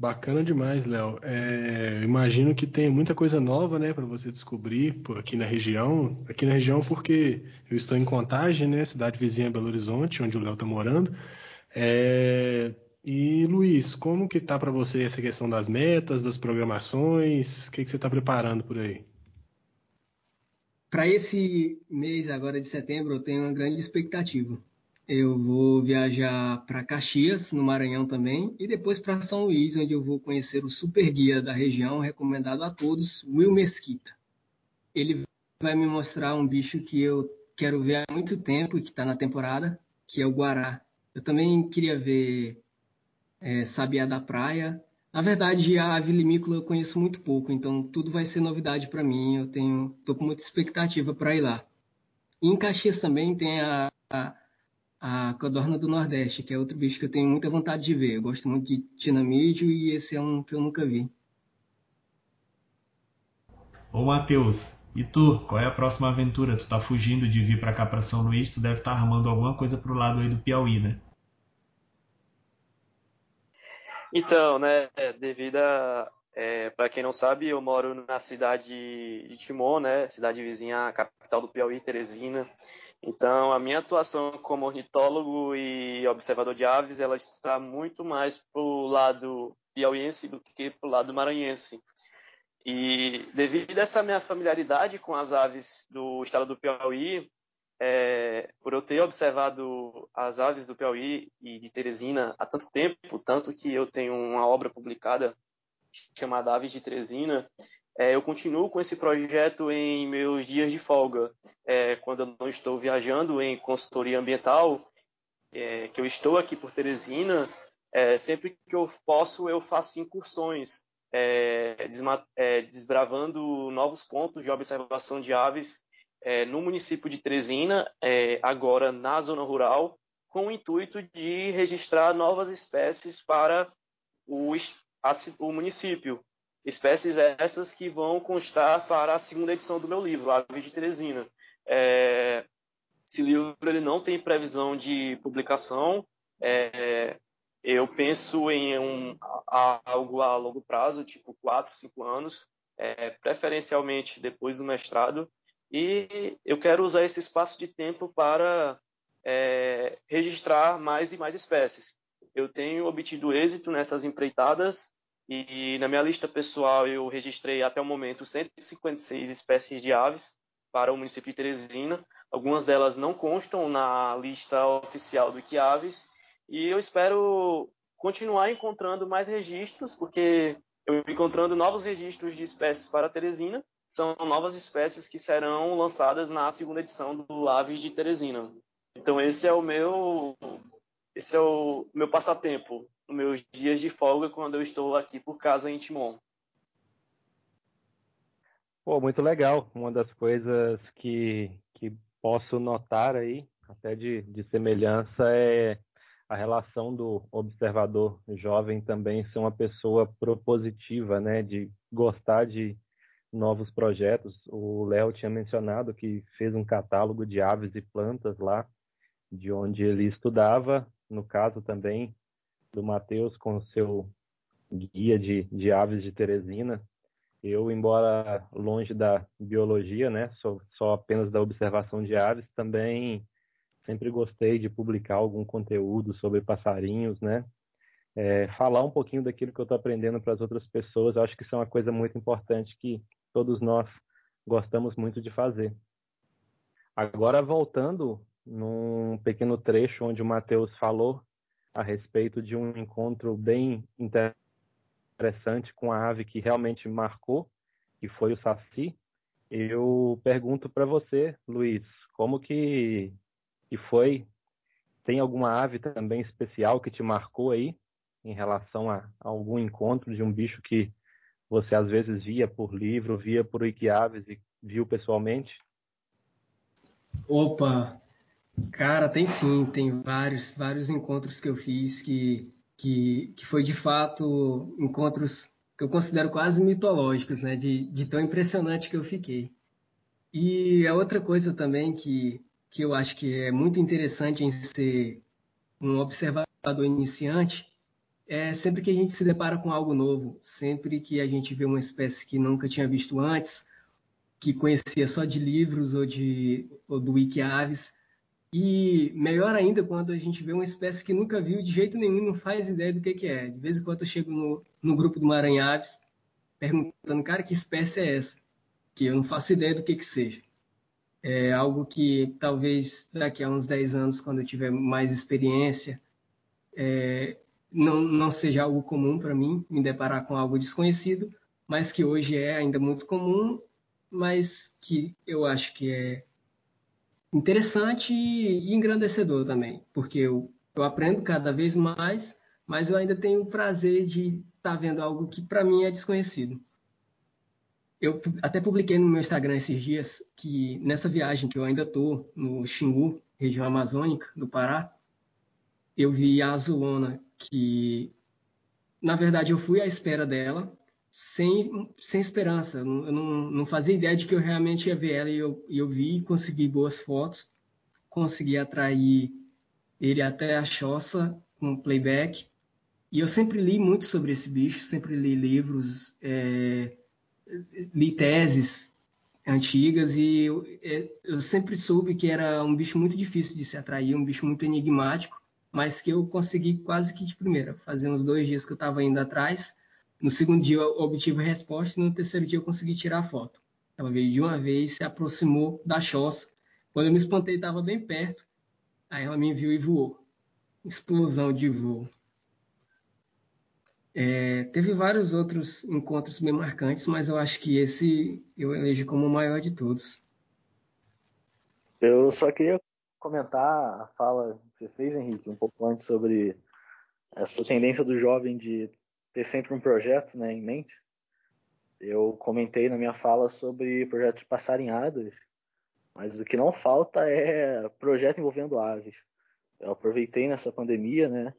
Bacana demais, Léo. É, imagino que tem muita coisa nova, né, para você descobrir aqui na região. Aqui na região, porque eu estou em Contagem, né, cidade vizinha Belo Horizonte, onde o Léo está morando. É, e Luiz, como que tá para você essa questão das metas, das programações? O que, que você está preparando por aí? Para esse mês agora de setembro, eu tenho uma grande expectativa. Eu vou viajar para Caxias, no Maranhão também, e depois para São Luís, onde eu vou conhecer o super guia da região, recomendado a todos, Will Mesquita. Ele vai me mostrar um bicho que eu quero ver há muito tempo e que está na temporada, que é o guará. Eu também queria ver é, sabiá da praia. Na verdade, a ave limícola eu conheço muito pouco, então tudo vai ser novidade para mim. Eu tenho, tô com muita expectativa para ir lá. E em Caxias também tem a, a a codorna do Nordeste, que é outro bicho que eu tenho muita vontade de ver. Eu gosto muito de tinamídeo e esse é um que eu nunca vi. Ô Matheus, e tu? Qual é a próxima aventura? Tu tá fugindo de vir para cá para São Luís, tu deve estar tá armando alguma coisa pro lado aí do Piauí, né? Então, né, devido a, é, para quem não sabe, eu moro na cidade de Timon, né, cidade vizinha, capital do Piauí, Teresina. Então, a minha atuação como ornitólogo e observador de aves, ela está muito mais para o lado piauiense do que para o lado maranhense. E devido a essa minha familiaridade com as aves do estado do Piauí, é, por eu ter observado as aves do Piauí e de Teresina há tanto tempo, tanto que eu tenho uma obra publicada chamada Aves de Teresina, é, eu continuo com esse projeto em meus dias de folga, é, quando eu não estou viajando em consultoria ambiental, é, que eu estou aqui por Teresina, é, sempre que eu posso eu faço incursões, é, é, desbravando novos pontos de observação de aves no município de Teresina, agora na zona rural, com o intuito de registrar novas espécies para o, a, o município. Espécies essas que vão constar para a segunda edição do meu livro, Aves de Teresina. É, esse livro ele não tem previsão de publicação. É, eu penso em um, algo a longo prazo, tipo 4, 5 anos, é, preferencialmente depois do mestrado. E eu quero usar esse espaço de tempo para é, registrar mais e mais espécies. Eu tenho obtido êxito nessas empreitadas e na minha lista pessoal eu registrei até o momento 156 espécies de aves para o município de Teresina. Algumas delas não constam na lista oficial do Iquiaves e eu espero continuar encontrando mais registros, porque eu encontrando novos registros de espécies para Teresina, são novas espécies que serão lançadas na segunda edição do Aves de Teresina. Então esse é o meu esse é o meu passatempo, meus dias de folga quando eu estou aqui por casa em Timon. Pô, muito legal. Uma das coisas que, que posso notar aí, até de, de semelhança, é a relação do observador jovem também ser uma pessoa propositiva, né, de gostar de novos projetos. O Léo tinha mencionado que fez um catálogo de aves e plantas lá, de onde ele estudava. No caso também, do Matheus com seu guia de, de aves de Teresina. Eu, embora longe da biologia, né, sou só apenas da observação de aves, também sempre gostei de publicar algum conteúdo sobre passarinhos, né, é, falar um pouquinho daquilo que eu estou aprendendo para as outras pessoas. Acho que isso é uma coisa muito importante que todos nós gostamos muito de fazer. Agora, voltando num pequeno trecho onde o Matheus falou a respeito de um encontro bem interessante com a ave que realmente marcou, que foi o saci. Eu pergunto para você, Luiz, como que, que foi? Tem alguma ave também especial que te marcou aí em relação a, a algum encontro de um bicho que você às vezes via por livro, via por Wikiaves e viu pessoalmente? Opa, Cara, tem sim, tem vários, vários encontros que eu fiz que, que, que foi de fato encontros que eu considero quase mitológicos, né? De, de tão impressionante que eu fiquei. E a outra coisa também que, que eu acho que é muito interessante em ser um observador iniciante é sempre que a gente se depara com algo novo, sempre que a gente vê uma espécie que nunca tinha visto antes, que conhecia só de livros ou, de, ou do Wikiaves, e melhor ainda quando a gente vê uma espécie que nunca viu de jeito nenhum, não faz ideia do que, que é. De vez em quando eu chego no, no grupo do Maranhaves perguntando, cara, que espécie é essa? Que eu não faço ideia do que, que seja. É algo que talvez daqui a uns 10 anos, quando eu tiver mais experiência, é, não, não seja algo comum para mim me deparar com algo desconhecido, mas que hoje é ainda muito comum, mas que eu acho que é interessante e engrandecedor também, porque eu, eu aprendo cada vez mais, mas eu ainda tenho o prazer de estar tá vendo algo que para mim é desconhecido. Eu até publiquei no meu Instagram esses dias que nessa viagem que eu ainda estou no Xingu, região amazônica do Pará, eu vi a azulona que na verdade eu fui à espera dela sem, sem esperança. Eu não, não fazia ideia de que eu realmente ia ver ela e eu, eu vi, consegui boas fotos, consegui atrair ele até a choça com playback. E eu sempre li muito sobre esse bicho, sempre li livros, é, li teses antigas e eu, é, eu sempre soube que era um bicho muito difícil de se atrair, um bicho muito enigmático, mas que eu consegui quase que de primeira. Fazia uns dois dias que eu estava indo atrás, no segundo dia eu obtive a resposta e no terceiro dia eu consegui tirar a foto. Ela veio de uma vez, se aproximou da choça. Quando eu me espantei, estava bem perto. Aí ela me viu e voou. Explosão de voo. É, teve vários outros encontros bem marcantes, mas eu acho que esse eu elejo como o maior de todos. Eu só queria comentar a fala que você fez, Henrique, um pouco antes sobre essa tendência do jovem de ter sempre um projeto né, em mente. Eu comentei na minha fala sobre projetos passarinhados, mas o que não falta é projeto envolvendo aves. Eu aproveitei nessa pandemia, né,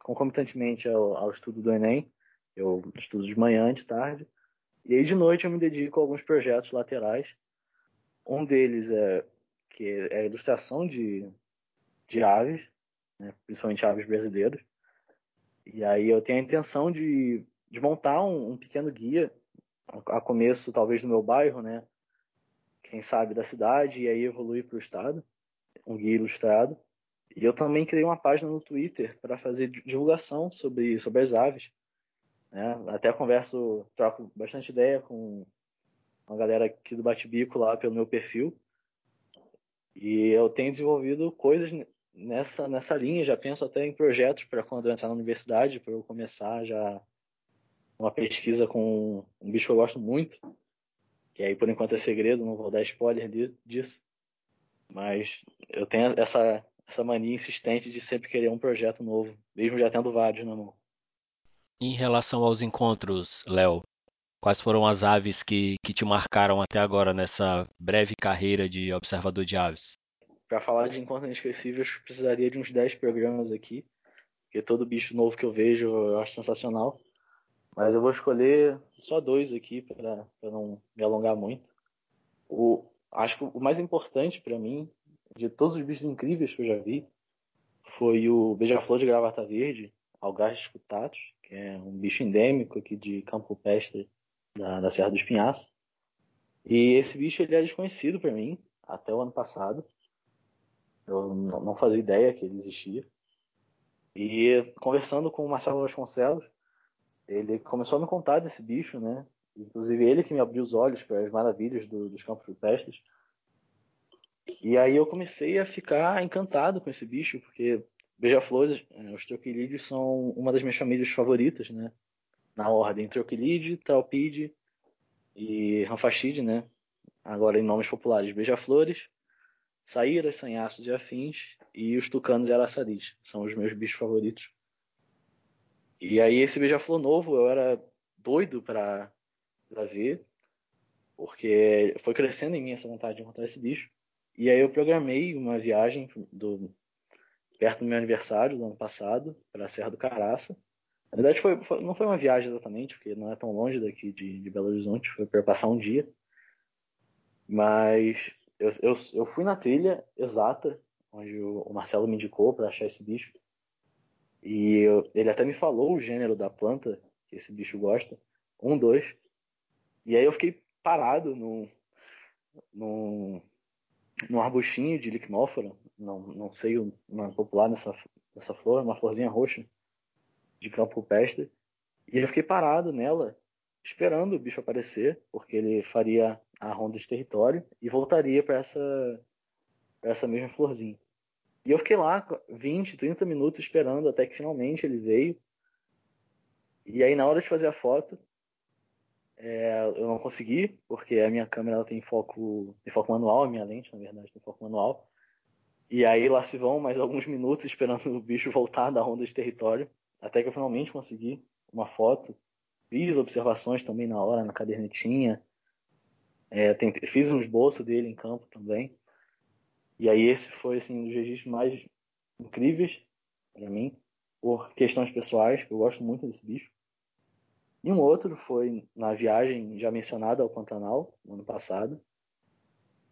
concomitantemente ao, ao estudo do Enem, eu estudo de manhã, de tarde, e aí de noite eu me dedico a alguns projetos laterais. Um deles é que é a ilustração de, de aves, né, principalmente aves brasileiras. E aí eu tenho a intenção de, de montar um, um pequeno guia, a começo talvez do meu bairro, né? Quem sabe da cidade, e aí evoluir para o estado, um guia ilustrado. E eu também criei uma página no Twitter para fazer divulgação sobre, sobre as aves. Né? Até converso, troco bastante ideia com uma galera aqui do Bate-Bico lá pelo meu perfil. E eu tenho desenvolvido coisas nessa, nessa linha, já penso até em projetos para quando eu entrar na universidade, para eu começar já uma pesquisa com um bicho que eu gosto muito, que aí por enquanto é segredo, não vou dar spoiler disso. Mas eu tenho essa, essa mania insistente de sempre querer um projeto novo, mesmo já tendo vários na mão. Em relação aos encontros, Léo, quais foram as aves que, que te marcaram até agora nessa breve carreira de observador de aves? Para falar de encontros inesquecíveis, precisaria de uns 10 programas aqui, porque todo bicho novo que eu vejo eu acho sensacional. Mas eu vou escolher só dois aqui para não me alongar muito. O, acho que o mais importante para mim, de todos os bichos incríveis que eu já vi, foi o beija-flor de gravata verde, Algarve cutatus, que é um bicho endêmico aqui de Campo Pestre, da, da Serra do Espinhaço. E esse bicho ele é desconhecido para mim até o ano passado. Eu não fazia ideia que ele existia. E conversando com o Marcelo Vasconcelos, ele começou a me contar desse bicho, né? Inclusive ele que me abriu os olhos para as maravilhas do, dos campos rupestres. E aí eu comecei a ficar encantado com esse bicho, porque beija-flores, é, os troquilídeos são uma das minhas famílias favoritas, né? Na ordem troquilide, traupide e ranfastide, né? Agora em nomes populares, beija-flores, saíras, sanhaços e afins, e os tucanos e araçaris. São os meus bichos favoritos. E aí esse beija-flor novo eu era doido para ver, porque foi crescendo em mim essa vontade de encontrar esse bicho. E aí eu programei uma viagem do perto do meu aniversário do ano passado para a Serra do Caraça. Na verdade foi, foi, não foi uma viagem exatamente, porque não é tão longe daqui de, de Belo Horizonte, foi para passar um dia. Mas eu, eu, eu fui na trilha exata, onde o, o Marcelo me indicou para achar esse bicho. E eu, ele até me falou o gênero da planta que esse bicho gosta. Um, dois. E aí eu fiquei parado num, num, num arbustinho de licnófora. Não, não sei o nome popular nessa, nessa flor, uma florzinha roxa de campo rupestre. E eu fiquei parado nela, esperando o bicho aparecer, porque ele faria a ronda de território e voltaria para essa, essa mesma florzinha. E eu fiquei lá 20, 30 minutos esperando até que finalmente ele veio. E aí na hora de fazer a foto, é, eu não consegui, porque a minha câmera ela tem foco, tem foco manual, a minha lente, na verdade, tem foco manual. E aí lá se vão mais alguns minutos esperando o bicho voltar da ronda de território, até que eu finalmente consegui uma foto. Fiz observações também na hora, na cadernetinha, é, tentei, fiz um esboço dele em campo também. E aí esse foi assim, um dos registros mais incríveis para mim, por questões pessoais, que eu gosto muito desse bicho. E um outro foi na viagem já mencionada ao Pantanal, no ano passado,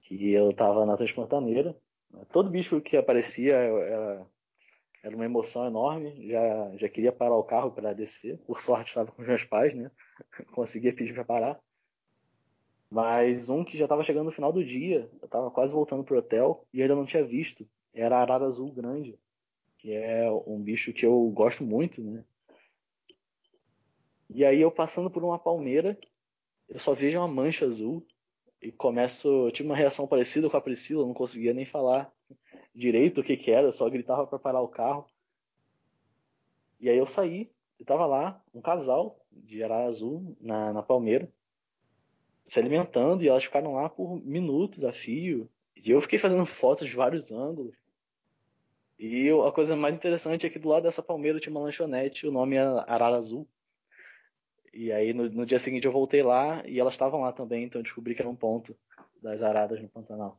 que eu estava na Transpantaneira. Todo bicho que aparecia era, era uma emoção enorme. Já, já queria parar o carro para descer. Por sorte, estava com os meus pais, né? Conseguia pedir para parar. Mas um que já estava chegando no final do dia, eu estava quase voltando pro hotel e ainda não tinha visto. Era a arara azul grande, que é um bicho que eu gosto muito, né? E aí eu passando por uma palmeira, eu só vejo uma mancha azul e começo, eu tive uma reação parecida com a Priscila, não conseguia nem falar direito o que que era, só gritava para parar o carro. E aí eu saí, eu tava lá, um casal de arara azul na, na palmeira, se alimentando, e elas ficaram lá por minutos a fio. E eu fiquei fazendo fotos de vários ângulos. E eu, a coisa mais interessante é que do lado dessa palmeira tinha uma lanchonete, o nome é Arara Azul. E aí no, no dia seguinte eu voltei lá e elas estavam lá também, então eu descobri que era um ponto das aradas no Pantanal.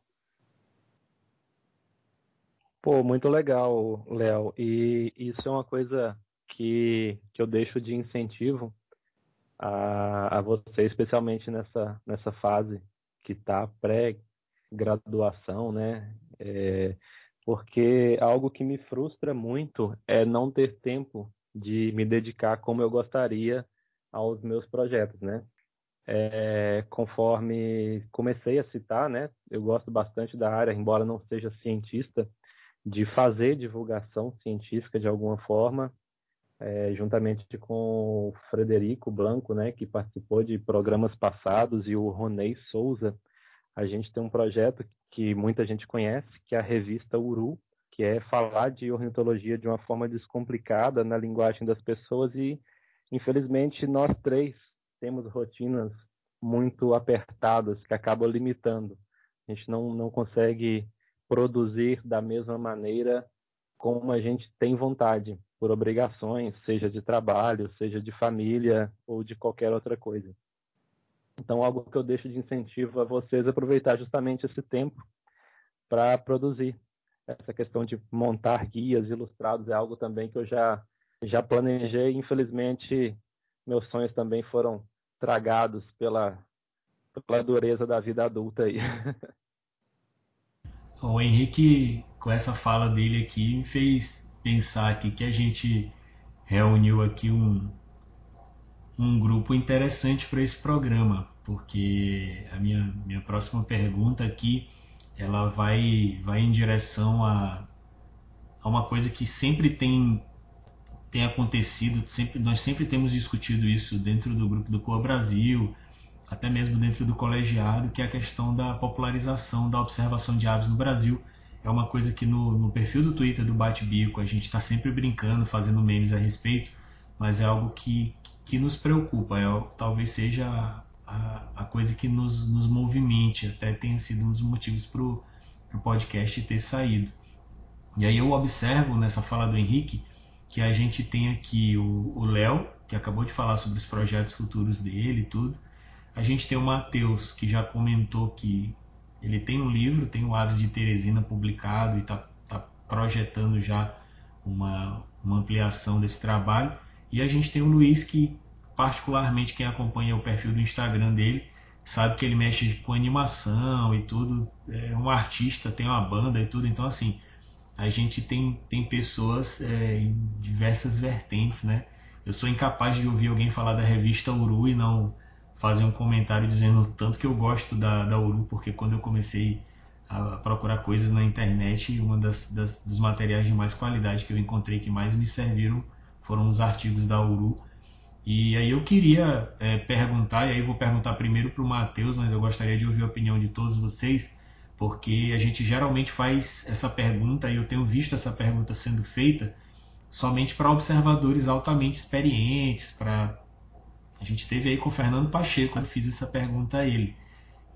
Pô, muito legal, Léo. E isso é uma coisa que, que eu deixo de incentivo a, a você, especialmente nessa, nessa fase que está pré-graduação, né? É, porque algo que me frustra muito é não ter tempo de me dedicar como eu gostaria aos meus projetos, né? É, conforme comecei a citar, né? Eu gosto bastante da área, embora não seja cientista, de fazer divulgação científica de alguma forma, é, juntamente com o Frederico Blanco, né, que participou de programas passados, e o Ronei Souza, a gente tem um projeto que muita gente conhece, que é a revista Uru, que é falar de ornitologia de uma forma descomplicada na linguagem das pessoas e, infelizmente, nós três temos rotinas muito apertadas que acabam limitando. A gente não, não consegue produzir da mesma maneira como a gente tem vontade, por obrigações, seja de trabalho, seja de família ou de qualquer outra coisa. Então, algo que eu deixo de incentivo a vocês é aproveitar justamente esse tempo para produzir. Essa questão de montar guias ilustrados é algo também que eu já, já planejei. Infelizmente, meus sonhos também foram tragados pela, pela dureza da vida adulta aí. O Henrique, com essa fala dele aqui, me fez pensar aqui que a gente reuniu aqui um, um grupo interessante para esse programa, porque a minha, minha próxima pergunta aqui ela vai, vai em direção a, a uma coisa que sempre tem, tem acontecido, sempre, nós sempre temos discutido isso dentro do grupo do Coa Brasil, até mesmo dentro do colegiado, que é a questão da popularização da observação de aves no Brasil. É uma coisa que no, no perfil do Twitter do Bate-Bico a gente está sempre brincando, fazendo memes a respeito, mas é algo que, que nos preocupa, é, talvez seja a, a coisa que nos, nos movimente, até tenha sido um dos motivos para o podcast ter saído. E aí eu observo nessa fala do Henrique que a gente tem aqui o Léo, que acabou de falar sobre os projetos futuros dele e tudo, a gente tem o Matheus, que já comentou que ele tem um livro, tem o Aves de Teresina publicado e está tá projetando já uma, uma ampliação desse trabalho. E a gente tem o Luiz, que particularmente quem acompanha o perfil do Instagram dele, sabe que ele mexe com animação e tudo, é um artista, tem uma banda e tudo, então assim, a gente tem, tem pessoas é, em diversas vertentes, né? Eu sou incapaz de ouvir alguém falar da revista Uru e não fazer um comentário dizendo tanto que eu gosto da, da Uru, porque quando eu comecei a procurar coisas na internet, um das, das, dos materiais de mais qualidade que eu encontrei que mais me serviram foram os artigos da Uru. E aí eu queria é, perguntar, e aí vou perguntar primeiro para o Matheus, mas eu gostaria de ouvir a opinião de todos vocês, porque a gente geralmente faz essa pergunta, e eu tenho visto essa pergunta sendo feita somente para observadores altamente experientes, para a gente teve aí com o Fernando Pacheco, eu fiz essa pergunta a ele.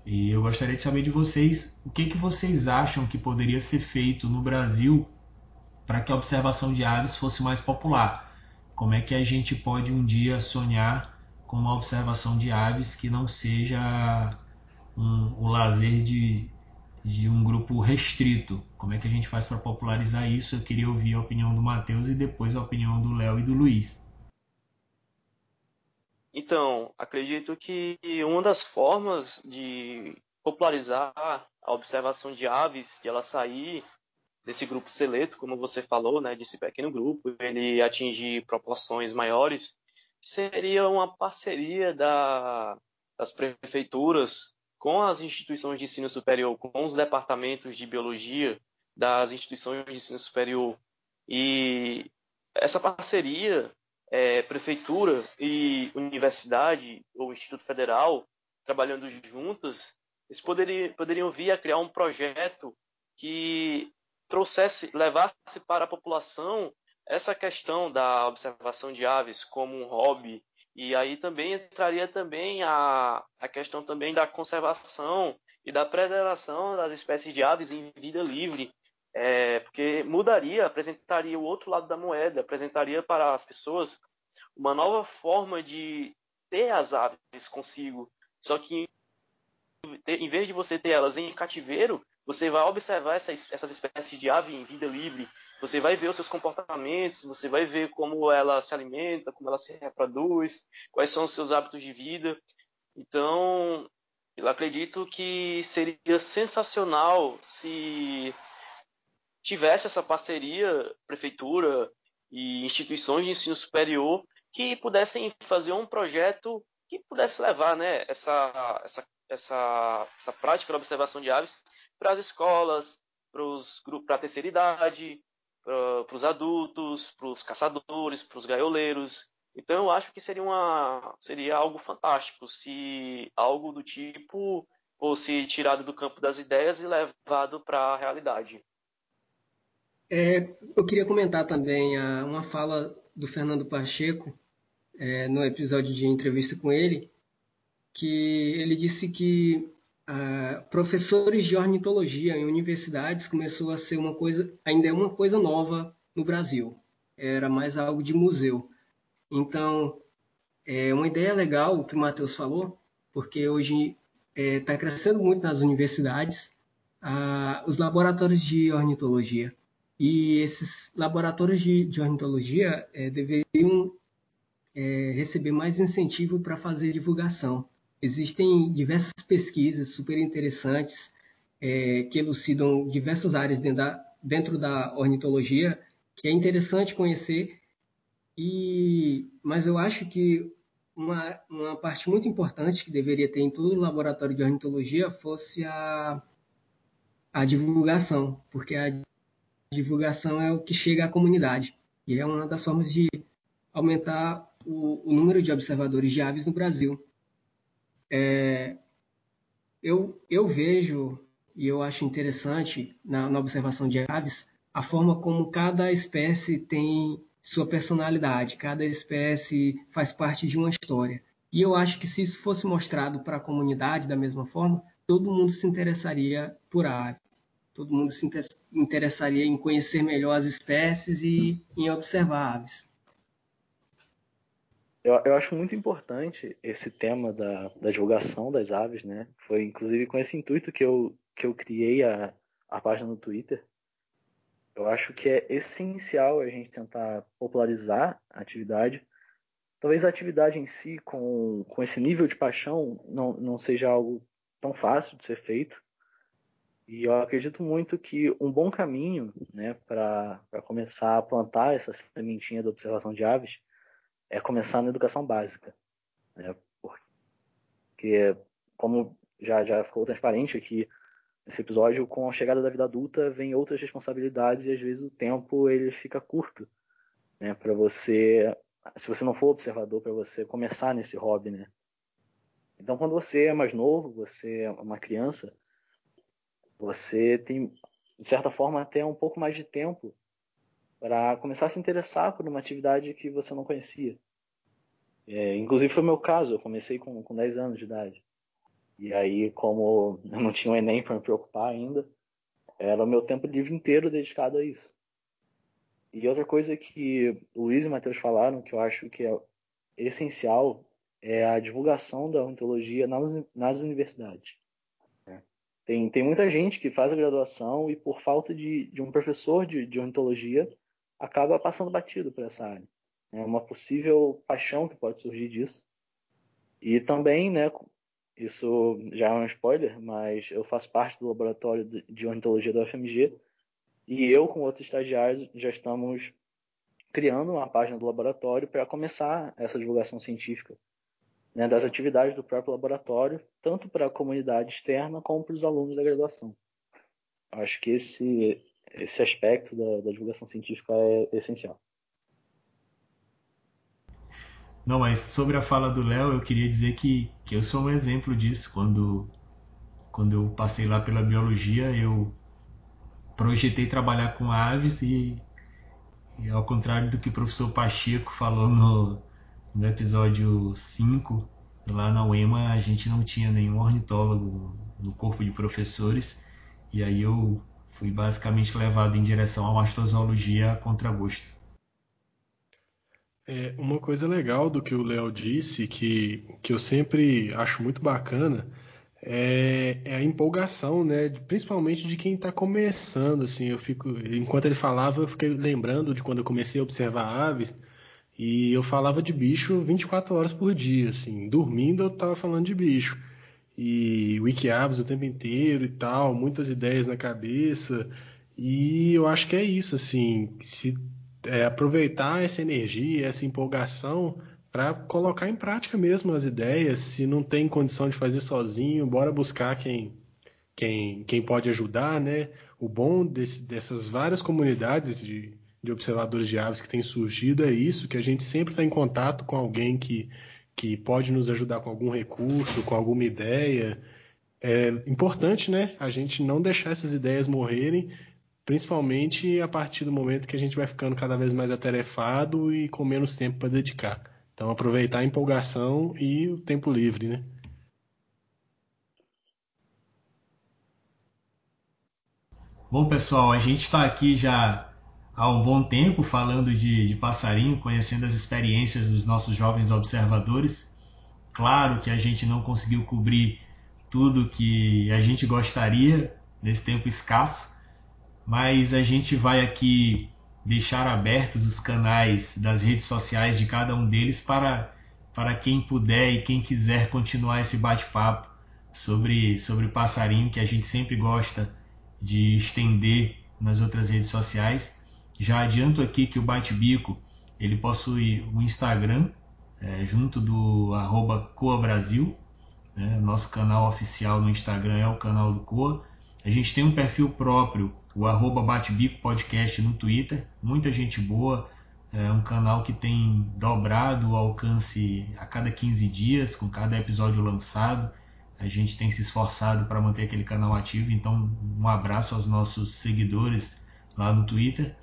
E eu gostaria de saber de vocês o que, que vocês acham que poderia ser feito no Brasil para que a observação de aves fosse mais popular. Como é que a gente pode um dia sonhar com uma observação de aves que não seja um, o lazer de, de um grupo restrito? Como é que a gente faz para popularizar isso? Eu queria ouvir a opinião do Matheus e depois a opinião do Léo e do Luiz. Então, acredito que uma das formas de popularizar a observação de aves, de ela sair desse grupo seleto, como você falou, né, desse pequeno grupo, ele atingir proporções maiores, seria uma parceria da, das prefeituras com as instituições de ensino superior, com os departamentos de biologia das instituições de ensino superior. E essa parceria é, prefeitura e universidade ou Instituto Federal trabalhando juntas, eles poderiam, poderiam vir a criar um projeto que trouxesse, levasse para a população essa questão da observação de aves como um hobby. E aí também entraria também a, a questão também da conservação e da preservação das espécies de aves em vida livre, é, porque mudaria, apresentaria o outro lado da moeda, apresentaria para as pessoas uma nova forma de ter as aves consigo. Só que em vez de você ter elas em cativeiro, você vai observar essas, essas espécies de ave em vida livre, você vai ver os seus comportamentos, você vai ver como ela se alimenta, como ela se reproduz, quais são os seus hábitos de vida. Então, eu acredito que seria sensacional se tivesse essa parceria, prefeitura e instituições de ensino superior, que pudessem fazer um projeto que pudesse levar né, essa, essa, essa, essa prática da observação de aves para as escolas, para a terceira idade, para os adultos, para os caçadores, para os gaioleiros. Então eu acho que seria, uma, seria algo fantástico se algo do tipo fosse tirado do campo das ideias e levado para a realidade. É, eu queria comentar também a, uma fala do Fernando Pacheco é, no episódio de entrevista com ele, que ele disse que ah, professores de ornitologia em universidades começou a ser uma coisa, ainda é uma coisa nova no Brasil. Era mais algo de museu. Então, é uma ideia legal o que o Matheus falou, porque hoje está é, crescendo muito nas universidades ah, os laboratórios de ornitologia. E esses laboratórios de, de ornitologia é, deveriam é, receber mais incentivo para fazer divulgação. Existem diversas pesquisas super interessantes é, que elucidam diversas áreas dentro da, dentro da ornitologia que é interessante conhecer. E, mas eu acho que uma, uma parte muito importante que deveria ter em todo o laboratório de ornitologia fosse a, a divulgação, porque a divulgação é o que chega à comunidade e é uma das formas de aumentar o, o número de observadores de aves no Brasil. É, eu, eu vejo e eu acho interessante na, na observação de aves a forma como cada espécie tem sua personalidade, cada espécie faz parte de uma história. E eu acho que se isso fosse mostrado para a comunidade da mesma forma, todo mundo se interessaria por ave. Todo mundo se interessaria em conhecer melhor as espécies e em observar aves. Eu, eu acho muito importante esse tema da, da divulgação das aves, né? Foi inclusive com esse intuito que eu, que eu criei a, a página no Twitter. Eu acho que é essencial a gente tentar popularizar a atividade. Talvez a atividade em si, com, com esse nível de paixão, não, não seja algo tão fácil de ser feito. E eu acredito muito que um bom caminho né, para começar a plantar essa sementinha da observação de aves é começar na educação básica. Né? Porque, como já, já ficou transparente aqui nesse episódio, com a chegada da vida adulta vem outras responsabilidades e às vezes o tempo ele fica curto né? para você, se você não for observador, para você começar nesse hobby. Né? Então, quando você é mais novo, você é uma criança, você tem, de certa forma, até um pouco mais de tempo para começar a se interessar por uma atividade que você não conhecia. É, inclusive foi meu caso, eu comecei com, com 10 anos de idade. E aí, como eu não tinha o Enem para me preocupar ainda, era o meu tempo livre inteiro dedicado a isso. E outra coisa que o Luiz e o Matheus falaram, que eu acho que é essencial, é a divulgação da ornitologia nas, nas universidades. Tem, tem muita gente que faz a graduação e, por falta de, de um professor de, de ornitologia, acaba passando batido por essa área. É uma possível paixão que pode surgir disso. E também, né, isso já é um spoiler, mas eu faço parte do laboratório de ornitologia da UFMG e eu, com outros estagiários, já estamos criando uma página do laboratório para começar essa divulgação científica né, das atividades do próprio laboratório, tanto para a comunidade externa como para os alunos da graduação. Acho que esse esse aspecto da, da divulgação científica é essencial. Não, mas sobre a fala do Léo, eu queria dizer que, que eu sou um exemplo disso. Quando, quando eu passei lá pela biologia, eu projetei trabalhar com aves e, E ao contrário do que o professor Pacheco falou no, no episódio 5, lá na UEMA a gente não tinha nenhum ornitólogo no corpo de professores. E aí eu fui basicamente levado em direção à mastozoologia a contragosto. É, uma coisa legal do que o Léo disse, que, que eu sempre acho muito bacana, é, é a empolgação, né? Principalmente de quem está começando, assim. Eu fico, enquanto ele falava, eu fiquei lembrando de quando eu comecei a observar aves e eu falava de bicho 24 horas por dia, assim. Dormindo eu estava falando de bicho e Wikiaves o tempo inteiro e tal, muitas ideias na cabeça. E eu acho que é isso, assim, se é, aproveitar essa energia, essa empolgação para colocar em prática mesmo as ideias. Se não tem condição de fazer sozinho, bora buscar quem, quem, quem pode ajudar, né? O bom desse, dessas várias comunidades de, de observadores de aves que têm surgido é isso, que a gente sempre está em contato com alguém que, que pode nos ajudar com algum recurso, com alguma ideia. É importante, né? A gente não deixar essas ideias morrerem principalmente a partir do momento que a gente vai ficando cada vez mais atarefado e com menos tempo para dedicar. Então, aproveitar a empolgação e o tempo livre, né? Bom, pessoal, a gente está aqui já há um bom tempo falando de, de passarinho, conhecendo as experiências dos nossos jovens observadores. Claro que a gente não conseguiu cobrir tudo que a gente gostaria nesse tempo escasso, mas a gente vai aqui deixar abertos os canais das redes sociais de cada um deles para, para quem puder e quem quiser continuar esse bate-papo sobre, sobre passarinho que a gente sempre gosta de estender nas outras redes sociais. Já adianto aqui que o Bate-Bico ele possui um Instagram é, junto do arroba Coa Brasil. Né? Nosso canal oficial no Instagram é o canal do Coa. A gente tem um perfil próprio o arroba Batebico Podcast no Twitter, muita gente boa, é um canal que tem dobrado o alcance a cada 15 dias, com cada episódio lançado. A gente tem se esforçado para manter aquele canal ativo, então um abraço aos nossos seguidores lá no Twitter.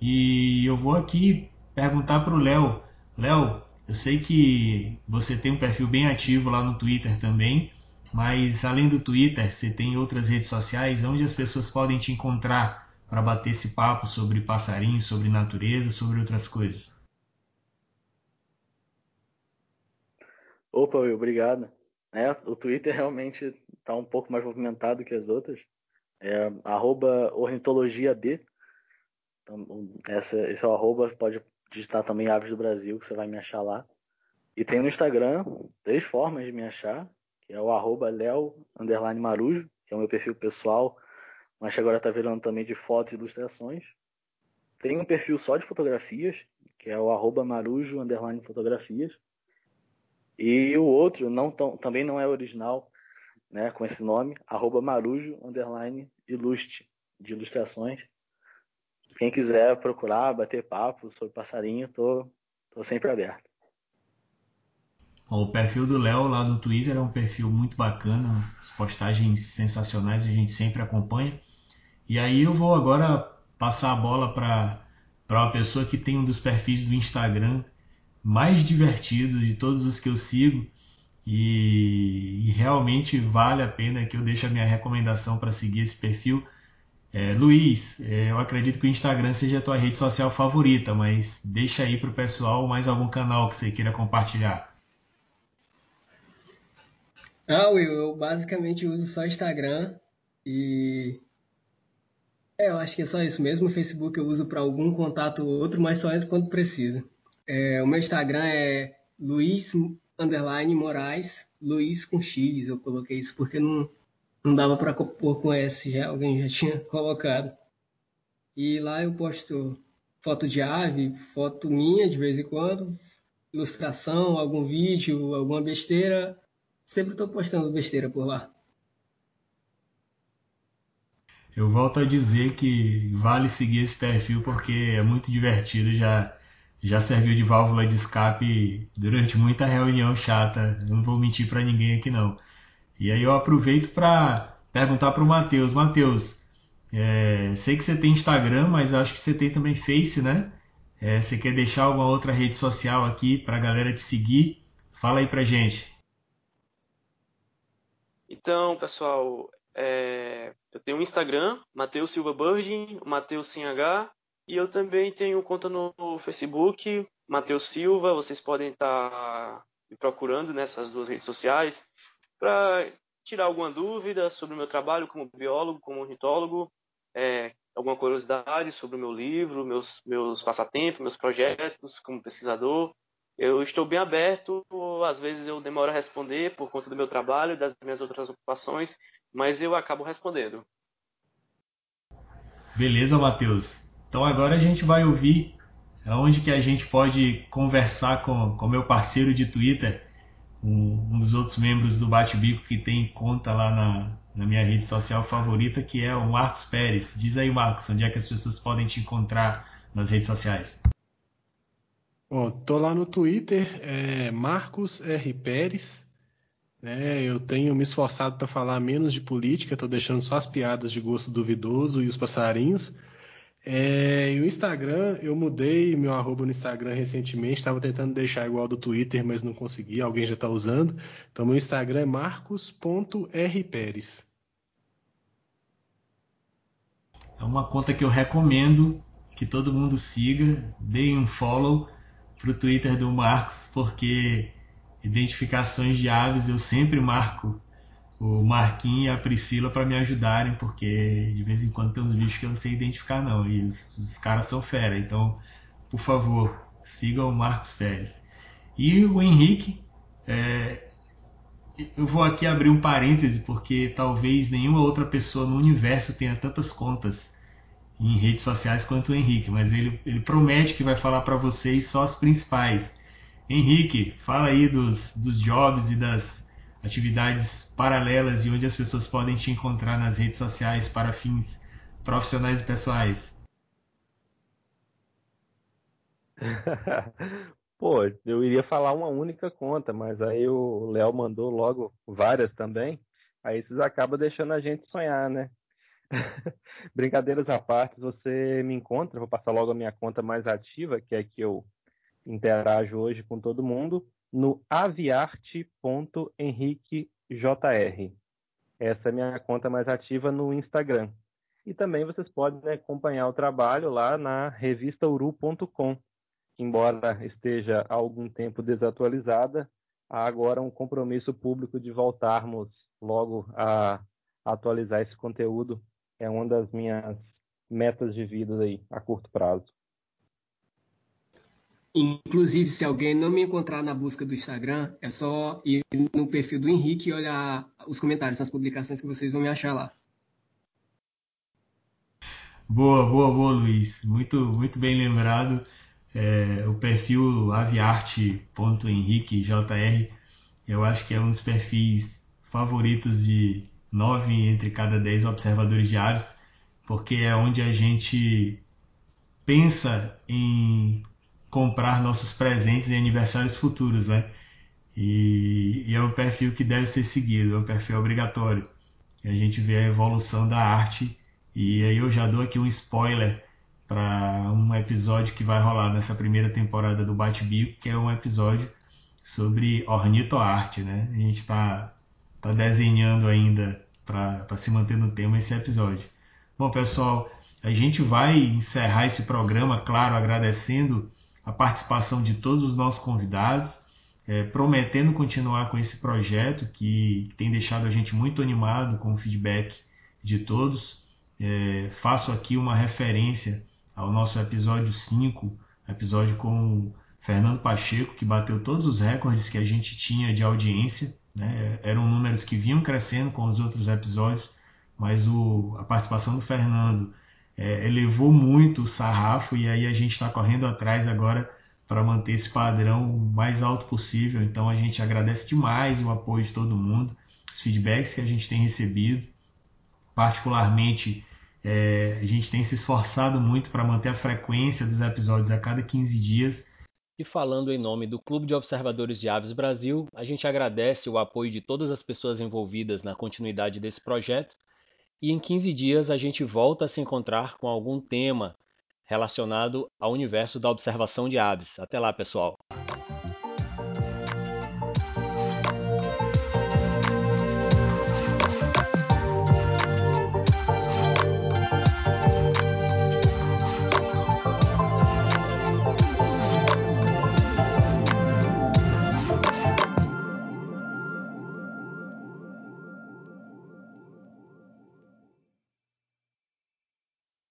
E eu vou aqui perguntar para o Léo. Léo, eu sei que você tem um perfil bem ativo lá no Twitter também. Mas além do Twitter, você tem outras redes sociais onde as pessoas podem te encontrar para bater esse papo sobre passarinhos, sobre natureza, sobre outras coisas. Opa, Will, obrigado. É, o Twitter realmente está um pouco mais movimentado que as outras. É ornitologiab. Então, essa, esse é o arroba, pode digitar também Aves do Brasil, que você vai me achar lá. E tem no Instagram três formas de me achar que é o arroba Leo Marujo, que é o meu perfil pessoal, mas que agora está virando também de fotos e ilustrações. Tem um perfil só de fotografias, que é o arroba Marujo fotografias. E o outro não tão, também não é original, né, com esse nome, arroba Marujo ilustre, de ilustrações. Quem quiser procurar, bater papo sobre passarinho, tô, tô sempre aberto. O perfil do Léo lá no Twitter é um perfil muito bacana, as postagens sensacionais a gente sempre acompanha. E aí eu vou agora passar a bola para uma pessoa que tem um dos perfis do Instagram mais divertidos de todos os que eu sigo e, e realmente vale a pena que eu deixe a minha recomendação para seguir esse perfil. É, Luiz, é, eu acredito que o Instagram seja a tua rede social favorita, mas deixa aí para o pessoal mais algum canal que você queira compartilhar. Ah, Will, eu basicamente uso só Instagram e. É, eu acho que é só isso mesmo. O Facebook eu uso para algum contato ou outro, mas só entro quando precisa. É, o meu Instagram é Luiz Moraes, Luiz com X. Eu coloquei isso porque não, não dava para pôr com S, já alguém já tinha colocado. E lá eu posto foto de ave, foto minha de vez em quando, ilustração, algum vídeo, alguma besteira Sempre estou postando besteira por lá. Eu volto a dizer que vale seguir esse perfil porque é muito divertido. Já, já serviu de válvula de escape durante muita reunião chata. Não vou mentir para ninguém aqui não. E aí eu aproveito para perguntar para o Matheus. Matheus, é, sei que você tem Instagram, mas acho que você tem também Face, né? É, você quer deixar alguma outra rede social aqui para a galera te seguir? Fala aí pra gente. Então, pessoal, é, eu tenho um Instagram, Matheus Silva Burgin, Matheus sem H, e eu também tenho conta no Facebook, Matheus Silva. Vocês podem estar tá me procurando nessas duas redes sociais para tirar alguma dúvida sobre o meu trabalho como biólogo, como ornitólogo, é, alguma curiosidade sobre o meu livro, meus, meus passatempos, meus projetos como pesquisador. Eu estou bem aberto, às vezes eu demoro a responder por conta do meu trabalho e das minhas outras ocupações, mas eu acabo respondendo. Beleza, Matheus. Então agora a gente vai ouvir onde que a gente pode conversar com o meu parceiro de Twitter, um, dos outros membros do Bate-Bico que tem conta lá na, na minha rede social favorita, que é o Marcos Pérez. Diz aí, Marcos, onde é que as pessoas podem te encontrar nas redes sociais? Bom, tô lá no Twitter, é Marcos R. Pérez. Né? Eu tenho me esforçado para falar menos de política, tô deixando só as piadas de gosto duvidoso e os passarinhos. É, e o Instagram, eu mudei meu arroba no Instagram recentemente, estava tentando deixar igual do Twitter, mas não consegui, alguém já está usando. Então meu Instagram é marcos.rperes. É uma conta que eu recomendo que todo mundo siga, deem um follow pro Twitter do Marcos, porque identificações de aves eu sempre marco o Marquinhos e a Priscila para me ajudarem, porque de vez em quando tem uns bichos que eu não sei identificar não, e os, os caras são fera, então, por favor, sigam o Marcos Pérez. E o Henrique, é, eu vou aqui abrir um parêntese, porque talvez nenhuma outra pessoa no universo tenha tantas contas em redes sociais quanto o Henrique, mas ele, ele promete que vai falar para vocês só as principais. Henrique, fala aí dos, dos jobs e das atividades paralelas e onde as pessoas podem te encontrar nas redes sociais para fins profissionais e pessoais? Pô, eu iria falar uma única conta, mas aí o Léo mandou logo várias também. Aí vocês acabam deixando a gente sonhar, né? Brincadeiras à parte, você me encontra, vou passar logo a minha conta mais ativa, que é que eu interajo hoje com todo mundo, no aviarte.henrique JR. Essa é a minha conta mais ativa no Instagram. E também vocês podem acompanhar o trabalho lá na revistauru.com. Embora esteja há algum tempo desatualizada, há agora um compromisso público de voltarmos logo a atualizar esse conteúdo. É uma das minhas metas de vida aí a curto prazo. Inclusive, se alguém não me encontrar na busca do Instagram, é só ir no perfil do Henrique e olhar os comentários nas publicações que vocês vão me achar lá. Boa, boa, boa, Luiz. Muito, muito bem lembrado. É, o perfil aviarte.henriquejr, eu acho que é um dos perfis favoritos de nove entre cada dez observadores aves, porque é onde a gente pensa em comprar nossos presentes em aniversários futuros, né? E, e, é um perfil que deve ser seguido, é um perfil obrigatório. E a gente vê a evolução da arte. E aí eu já dou aqui um spoiler para um episódio que vai rolar nessa primeira temporada do Bate-Bico, que é um episódio sobre ornitoarte, né? A gente está tá desenhando ainda para se manter no tema esse episódio. Bom, pessoal, a gente vai encerrar esse programa, claro, agradecendo a participação de todos os nossos convidados, é, prometendo continuar com esse projeto que, que, tem deixado a gente muito animado com o feedback de todos. É, faço aqui uma referência ao nosso episódio 5, episódio com Fernando Pacheco, que bateu todos os recordes que a gente tinha de audiência. Né? Eram números que vinham crescendo com os outros episódios, mas o, a participação do Fernando é, elevou muito o sarrafo e aí a gente está correndo atrás agora para manter esse padrão mais alto possível. Então a gente agradece demais o apoio de todo mundo, os feedbacks que a gente tem recebido. Particularmente, é, a gente tem se esforçado muito para manter a frequência dos episódios a cada 15 dias. E falando em nome do Clube de Observadores de Aves Brasil, a gente agradece o apoio de todas as pessoas envolvidas na continuidade desse projeto e em 15 dias a gente volta a se encontrar com algum tema relacionado ao universo da observação de aves. Até lá, pessoal!